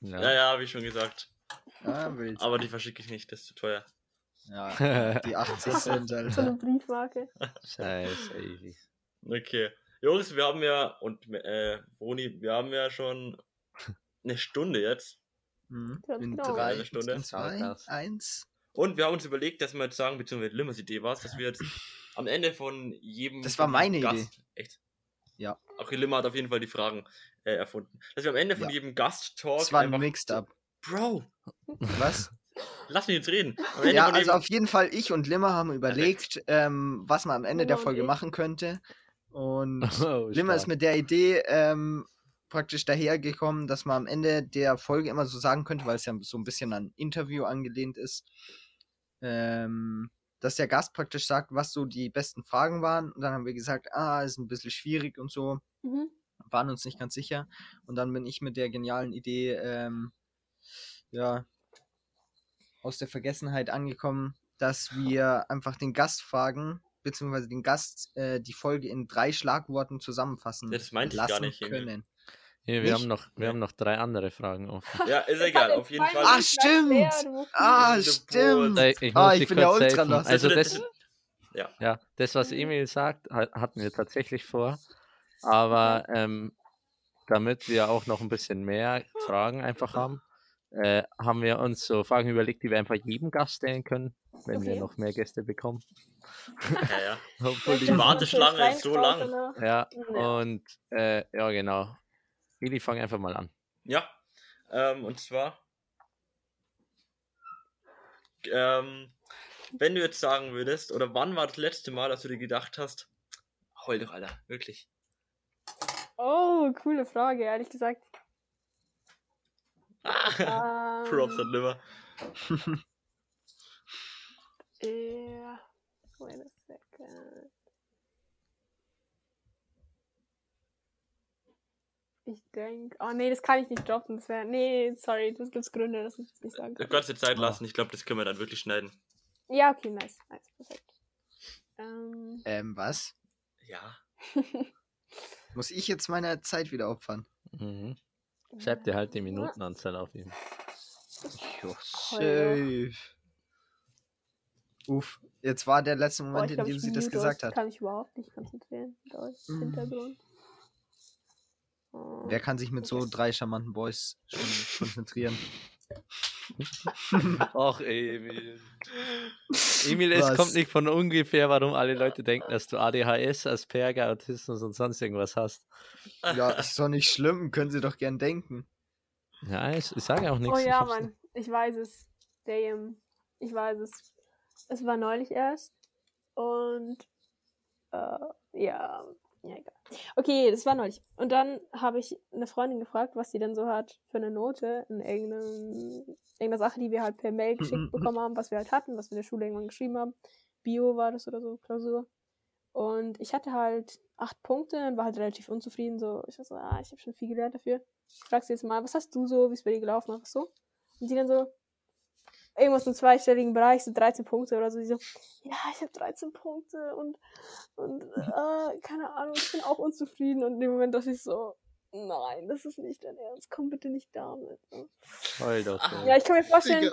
Ja. Ja, ja, habe ich schon gesagt. Ah, wild. Aber die verschicke ich nicht, das ist zu teuer. Ja, die 80 Cent, So eine Alter. Briefmarke. Scheiße, Evi. Okay. Jungs, wir haben ja, und äh, Boni, wir haben ja schon eine Stunde jetzt. Mhm. Ja, In genau. drei, Eine Stunde. in zwei, Krass. eins. Und wir haben uns überlegt, dass wir jetzt sagen, beziehungsweise Limmers Idee war es, dass wir jetzt am Ende von jedem. Das war meine jedem Idee. Gast, Echt? Ja. Okay, Limmer hat auf jeden Fall die Fragen äh, erfunden. Dass wir am Ende von Ja. jedem Gast-Talk. Das war ein einfach- Mixed Up. Bro, Was? lass mich jetzt reden. Ja, also auf jeden Fall, ich und Limmer haben überlegt, ähm, was man am Ende der Limmer und Folge ich. machen könnte. Und Oh, Limmer ist mit der Idee ähm, praktisch dahergekommen, dass man am Ende der Folge immer so sagen könnte, weil es ja so ein bisschen an Interview angelehnt ist, ähm, dass der Gast praktisch sagt, was so die besten Fragen waren. Und dann haben wir gesagt, ah, ist ein bisschen schwierig und so, Mhm. waren uns nicht ganz sicher. Und dann bin ich mit der genialen Idee, ähm, ja, aus der Vergessenheit angekommen, dass wir einfach den Gast fragen, beziehungsweise den Gast äh, die Folge in drei Schlagworten zusammenfassen Das meinte ich gar lassen nicht, können. Hier, wir, Nicht? haben noch, wir haben noch drei andere Fragen offen. Ja, ist egal, auf jeden Fall. Ach, stimmt. Ah, stimmt. Ich Ah, muss ich bin ja ultra helfen. Also das, ja. ja, das, was Emil sagt, ha- hatten wir tatsächlich vor. Aber ähm, damit wir auch noch ein bisschen mehr Fragen einfach haben, äh, haben wir uns so Fragen überlegt, die wir einfach jedem Gast stellen können, wenn wir Okay. noch mehr Gäste bekommen. ja, ja. Obwohl Die die- Warteschlange ist so lang. ja, Ja. und äh, ja, genau. Eli, fang einfach mal an. Ja, ähm, und zwar, ähm, wenn du jetzt sagen würdest, oder wann war das letzte Mal, dass du dir gedacht hast, heul doch, Alter, wirklich. Oh, coole Frage, ehrlich gesagt. Ah, Ähm, Props an Limmer. Ja. Wait a second. Ich denke. Oh nee, das kann ich nicht droppen. Das wär, nee, sorry, das gibt's Gründe, dass ich das nicht sagen Du kann. kannst dir Zeit lassen, ich glaube, das können wir dann wirklich schneiden. Ja, okay, nice, nice, perfekt. Ähm, Ähm, was? Ja. Muss ich jetzt meine Zeit wieder opfern? Mhm. Schreib dir halt die Minutenanzahl auf ihm. Jo, safe. Uff, jetzt war der letzte Moment, ich in dem ich sie das gesagt hat. kann mich überhaupt nicht konzentrieren mit euch im. Hintergrund. Oh. Wer kann sich mit so drei charmanten Boys schon konzentrieren? Ach, Emil. Emil, es Was? kommt nicht von ungefähr, warum alle Leute denken, dass du ADHS, Asperger, Autismus und sonst irgendwas hast. ja, ist doch nicht schlimm, können sie doch gern denken. Ja, ich, ich sage auch nichts. Oh ich ja, hab's Mann, ich weiß es. Damn. Ich weiß es. Es war neulich erst. Und äh, ja, ja, egal. Okay, das war neulich. Und dann habe ich eine Freundin gefragt, was sie denn so hat für eine Note in irgendeiner Sache, die wir halt per Mail geschickt bekommen haben, was wir halt hatten, was wir in der Schule irgendwann geschrieben haben. Bio war das oder so, Klausur. Und ich hatte halt acht Punkte und war halt relativ unzufrieden. So, ich war so, ah, ich habe schon viel gelernt dafür. Ich frag sie jetzt mal, was hast du so, wie es bei dir gelaufen ist, so? Und sie dann so, irgendwas im zweistelligen Bereich, so 13 Punkte oder so. Sie so, ja, ich habe 13 Punkte und, und äh, keine Ahnung, ich bin auch unzufrieden. Und in dem Moment dachte ich so, nein, das ist nicht dein Ernst, komm bitte nicht damit. Heul doch. Ah. Ja, ich kann mir vorstellen,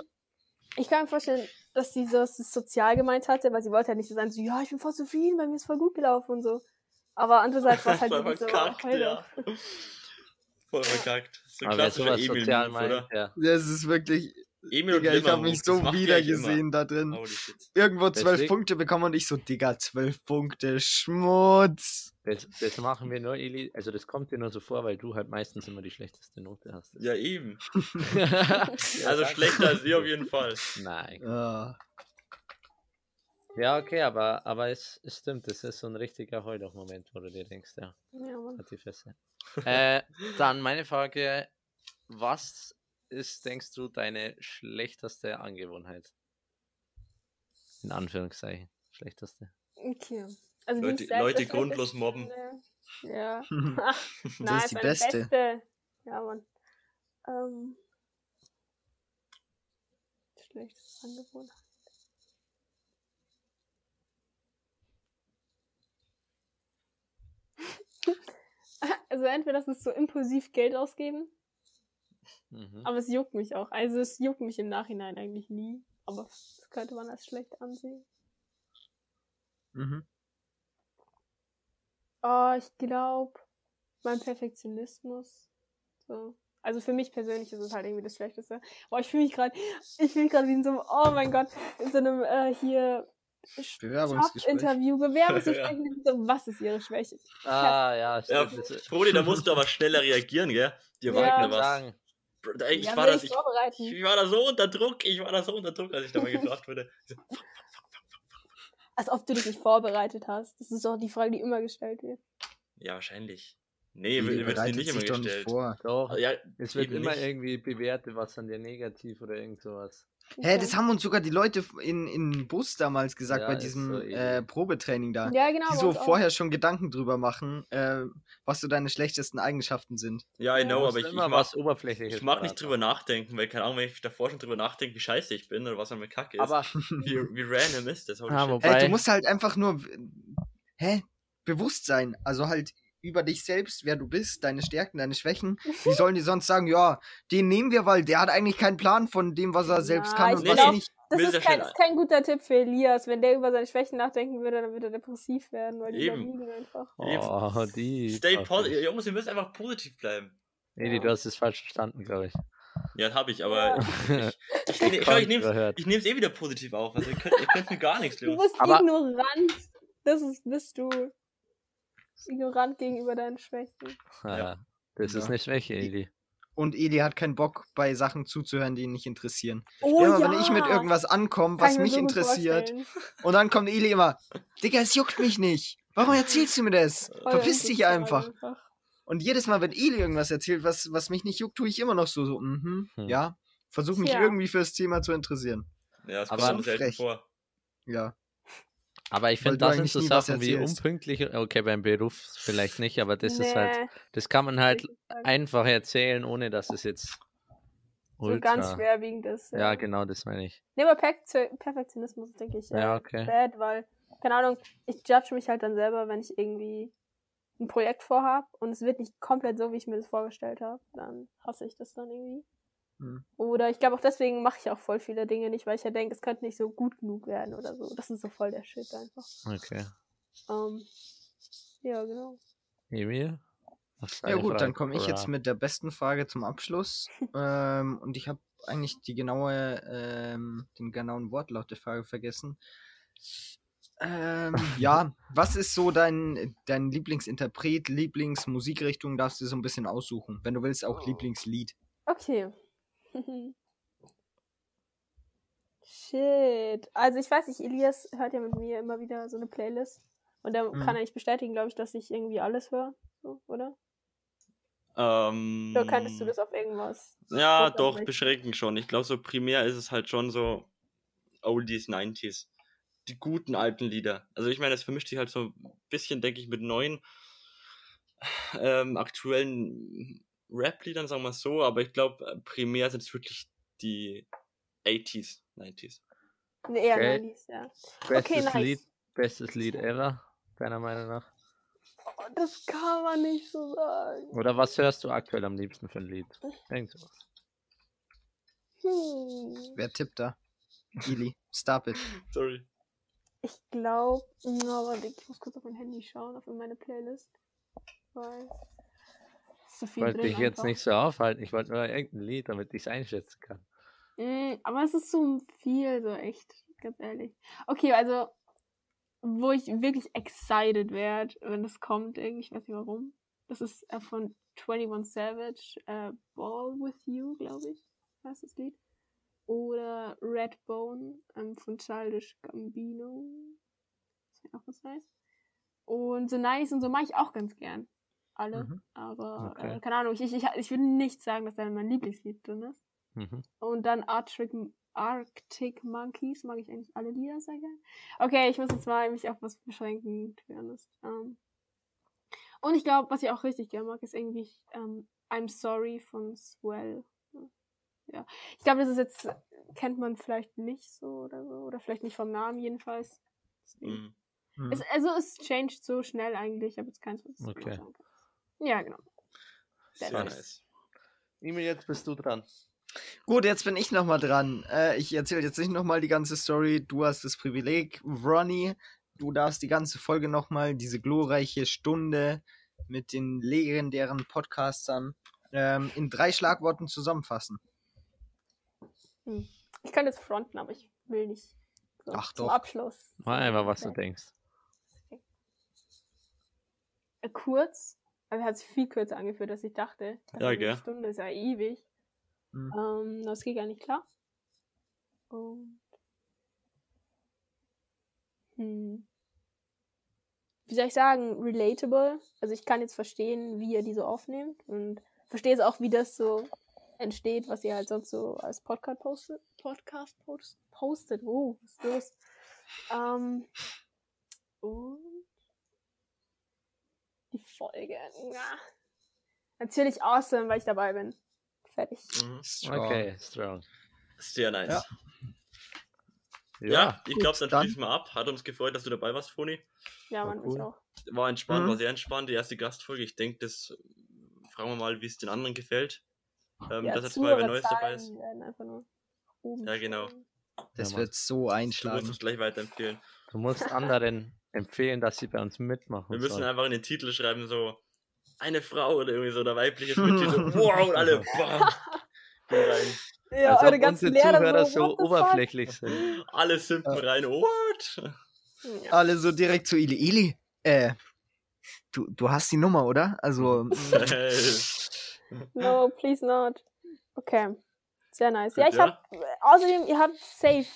ich kann mir vorstellen, dass sie so das sozial gemeint hatte, weil sie wollte ja nicht so sein, so, ja, ich bin voll zufrieden, bei mir ist voll gut gelaufen und so. Aber andererseits war es halt Voll wirklich so, verkackt, heul ja. Voll verkackt. So Aber wer klassischer sowas Emil, sozial oder? meint, ja. Das ist wirklich, Emil und Digga, ich Limmer habe mich so das macht ihr wieder eigentlich immer. gesehen da drin. Irgendwo zwölf Punkte bekommen und ich so, Digga, zwölf Punkte, Schmutz. Das, das machen wir nur, Eli. Also, das kommt dir nur so vor, weil du halt meistens immer die schlechteste Note hast. Ja, eben. Ja, Also schlechter als ihr auf jeden Fall. Nein. Ah, Ja, okay, aber, aber es, es stimmt, das ist so ein richtiger Heul-Moment, wo du dir denkst, ja, Ja, Mann. hat die Fresse. äh, dann meine Frage: Was ist, denkst du, deine schlechteste Angewohnheit? In Anführungszeichen. schlechteste. Okay. Also Leute- Leute grundlos Schlechteste, mobben. ne? Ja. Das Nein, ist die beste. Beste. Ja, Mann. Ähm. Schlechtes Angebot. Also entweder das ist so impulsiv Geld ausgeben, Mhm. aber es juckt mich auch. Also es juckt mich im Nachhinein eigentlich nie. Aber das könnte man als schlecht ansehen. Mhm. Oh, ich glaube, mein Perfektionismus. So. Also für mich persönlich ist es halt irgendwie das Schlechteste. Boah, ich fühle mich gerade, ich fühle mich gerade wie in so einem, oh mein Gott, in so einem äh, hier Bewerbungsgespräch. Interview, Bewerbungsgespräch. so, was ist ihre Schwäche? Ah, ja, Ja, stimmt. das- Brody, da musst du aber schneller reagieren, gell? Dir war Ja. ja, ich was. sagen. Ich ja, war das, ich ich, war da so unter Druck, ich war da so unter Druck, als ich da mal gefragt wurde. So, Als ob du dich nicht vorbereitet hast. Das ist doch die Frage, die immer gestellt wird. Ja, wahrscheinlich. Nee, Die wird, dir nicht immer doch nicht gestellt. vor. Doch, Ja, es wird immer nicht. irgendwie bewertet, was an dir negativ oder irgend sowas. Hä, das haben uns sogar die Leute in, in Bus damals gesagt Ja, bei diesem so äh, Probetraining da. Ja, genau. die so uns auch. vorher schon Gedanken drüber machen, äh, was so deine schlechtesten Eigenschaften sind. Ja, I Ja. know, Du aber ich, ich mach, was Oberflächliches. ich mag nicht drüber nachdenken, weil keine Ahnung, wenn ich davor schon drüber nachdenke, wie scheiße ich bin oder was an mir kacke ist. Aber wie, wie random ist das? Ah, wobei- Hä, du musst halt einfach nur, hä, bewusst sein. Also halt über dich selbst, wer du bist, deine Stärken, deine Schwächen. Wie sollen die sonst sagen, ja, den nehmen wir, weil der hat eigentlich keinen Plan von dem, was er selbst Na, kann und glaub, was nicht. Das Will ist kein, ist kein guter Tipp für Elias. Wenn der über seine Schwächen nachdenken würde, dann würde er depressiv werden, weil die Eben. einfach. Oh, die. Stay positive. Jungs, ihr müsst einfach positiv bleiben. Edi, du hast es falsch verstanden, glaube ich. Ja, hab ich, aber Ja. ich, ich, ich, ich ich nehm's eh wieder positiv auf. Also ihr könnt, ihr könnt mir gar nichts Du los. bist Aber- ignorant. Das ist, bist du. Ignorant gegenüber deinen Schwächen. Ah, Ja. Das ist Ja. eine Schwäche, Edi. Und Eli hat keinen Bock, bei Sachen zuzuhören, die ihn nicht interessieren. Oh immer wenn ich mit irgendwas ankomme, was mich so interessiert, vorstellen. und dann kommt Eli immer, Digga, es juckt mich nicht. Warum erzählst du mir das? Voll Verpiss dich einfach. Und jedes Mal, wenn Eli irgendwas erzählt, was, was mich nicht juckt, tue ich immer noch so, so, mhm, Hm. ja. Versuch mich Tja. irgendwie fürs Thema zu interessieren. Ja, das Aber- kommt aber selten Frech. vor. Ja. Aber ich finde, das sind so Sachen wie unpünktlich. Okay, beim Beruf vielleicht nicht, aber das ist halt, Nee, das kann man halt einfach erzählen, ohne dass es jetzt so ultra. ganz schwerwiegend ist. Ja, genau, das meine ich. Nee, aber Perfekt- Perfektionismus, denke ich, Ja, äh, okay. bad, weil, keine Ahnung, ich judge mich halt dann selber, wenn ich irgendwie ein Projekt vorhab und es wird nicht komplett so, wie ich mir das vorgestellt habe, dann hasse ich das dann irgendwie. Hm. Oder ich glaube auch deswegen mache ich auch voll viele Dinge nicht, weil ich ja denke, es könnte nicht so gut genug werden oder so. Das ist so voll der Shit einfach. Okay. Ähm, ja, genau. Emil? Was ist Ja gut, Frage? dann komme ich jetzt Hurra. mit der besten Frage zum Abschluss. ähm, und ich habe eigentlich die genaue, ähm, den genauen Wortlaut der Frage vergessen. Ähm, ja, was ist so dein, dein Lieblingsinterpret, Lieblingsmusikrichtung, darfst du so ein bisschen aussuchen. Wenn du willst, auch Oh. Lieblingslied. Okay. Shit. Also ich weiß nicht, Elias hört ja mit mir immer wieder so eine Playlist. Und da Mhm. kann er nicht bestätigen, glaube ich, dass ich irgendwie alles höre. So, oder? Ähm, Oder könntest du das auf irgendwas? Ja, doch, beschränken schon. Ich glaube, so primär ist es halt schon so Oldies, 90s. Die guten alten Lieder. Also ich meine, es vermischt sich halt so ein bisschen, denke ich, mit neuen ähm, aktuellen Rap-Liedern, sagen wir es so, aber ich glaube, primär sind es wirklich die 80s, 90s. Nee, eher Okay. 90s, ja. Bestes Okay, nice. Lied, bestes Lied ever, deiner Meinung nach? Oh, das kann man nicht so sagen. Oder was hörst du aktuell am liebsten für ein Lied? Denk sowas. Hm. Wer tippt da? Eli, stop it. Sorry. Ich glaube, no, warte, ich muss kurz auf mein Handy schauen, auf meine Playlist. Weil so Ich viel wollte drin dich jetzt nicht so aufhalten, ich wollte nur irgendein Lied, damit ich es einschätzen kann. Mm, aber es ist so viel, so echt, ganz ehrlich. Okay, also, wo ich wirklich excited werde, wenn das kommt, irgendwie, ich weiß nicht warum. Das ist äh, von 21 Savage, äh, Ball with You, glaube ich, heißt das Lied. Oder Redbone ähm, von Childish Gambino. Das auch was nice. Und so nice und so mache ich auch ganz gern. Alle. Mhm. Aber, Okay. äh, keine Ahnung, ich, ich, ich würde nicht sagen, dass da mein Lieblingslied drin ist. Mhm. Und dann Art Trick Arctic Monkeys mag ich eigentlich alle Lieder sehr gerne. Okay, ich muss jetzt mal mich auf was beschränken. Ähm, und ich glaube, was ich auch richtig gerne mag, ist irgendwie ähm, I'm Sorry von Swell. Ja. Ich glaube, das ist jetzt, kennt man vielleicht nicht so oder so. Oder vielleicht nicht vom Namen jedenfalls. Deswegen. Mhm. Hm. Es, also es changed so schnell eigentlich. Ich habe jetzt keins, was ich Okay. sagen kann. Ja, genau. Sehr nice. Emil, jetzt bist du dran. Gut, jetzt bin ich nochmal dran. Äh, ich erzähle jetzt nicht nochmal die ganze Story. Du hast das Privileg, Ronnie. Du darfst die ganze Folge nochmal, diese glorreiche Stunde mit den legendären Podcastern, ähm, in drei Schlagworten zusammenfassen. Ich kann jetzt fronten, aber ich will nicht. So, Ach zum doch. Abschluss. Mach einfach, was du Okay. denkst. Äh, Kurz, aber er hat sich viel kürzer angefühlt, als ich dachte. Ich dachte, Ja, eine gell. Stunde ist ja ewig. Hm. Ähm, das geht gar nicht klar. Und hm. Wie soll ich sagen, relatable. Also ich kann jetzt verstehen, wie ihr die so aufnehmt und verstehe jetzt auch, wie das so entsteht, was ihr halt sonst so als Podcast postet. Podcast post, postet. Oh, was ist los? Ähm, und die Folge. Ja. Natürlich awesome, weil ich dabei bin. Fertig. Mhm. Strong. Okay, strong. Sehr nice. Ja. Ja, Ja, ich glaube, dann dann- schließen wir ab. Hat uns gefreut, dass du dabei warst, Foni. Ja, War Mann, cool. ich auch. War entspannt, Mhm. war sehr entspannt. Die erste Gastfolge. Ich denke, das fragen wir mal, wie es den anderen gefällt. Ähm, ja, dass jetzt mal wer Neues dabei ist. Ja, genau. Das Ja, wird so Du musst einschlagen. uns gleich weiterempfehlen. du musst anderen empfehlen, dass sie bei uns mitmachen Wir müssen sollen. einfach in den Titel schreiben, so eine Frau oder irgendwie so, oder weibliches Mitglied. so, wow, und alle bam, gehen rein. Ja, Als eure ob ganzen unsere Lehrer Zuhörer so, so oberflächlich sind. Alle simpen rein. What? Ja. Alle so direkt zu Ili. Ili, äh, du, du hast die Nummer, oder? Also, No, please not. Okay. Sehr nice. ja, ich ja. hab. Außerdem, ihr habt safe.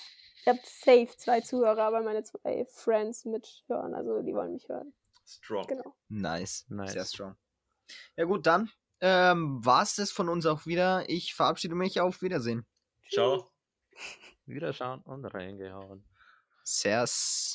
Ihr habt safe zwei Zuhörer, weil meine zwei Friends mithören. Also die wollen mich hören. Strong. Genau. nice. Nice. Sehr strong. Ja gut, dann ähm, war es das von uns auch wieder. Ich verabschiede mich. Auf Wiedersehen. Ciao. Wiederschauen und reingehauen. Servus.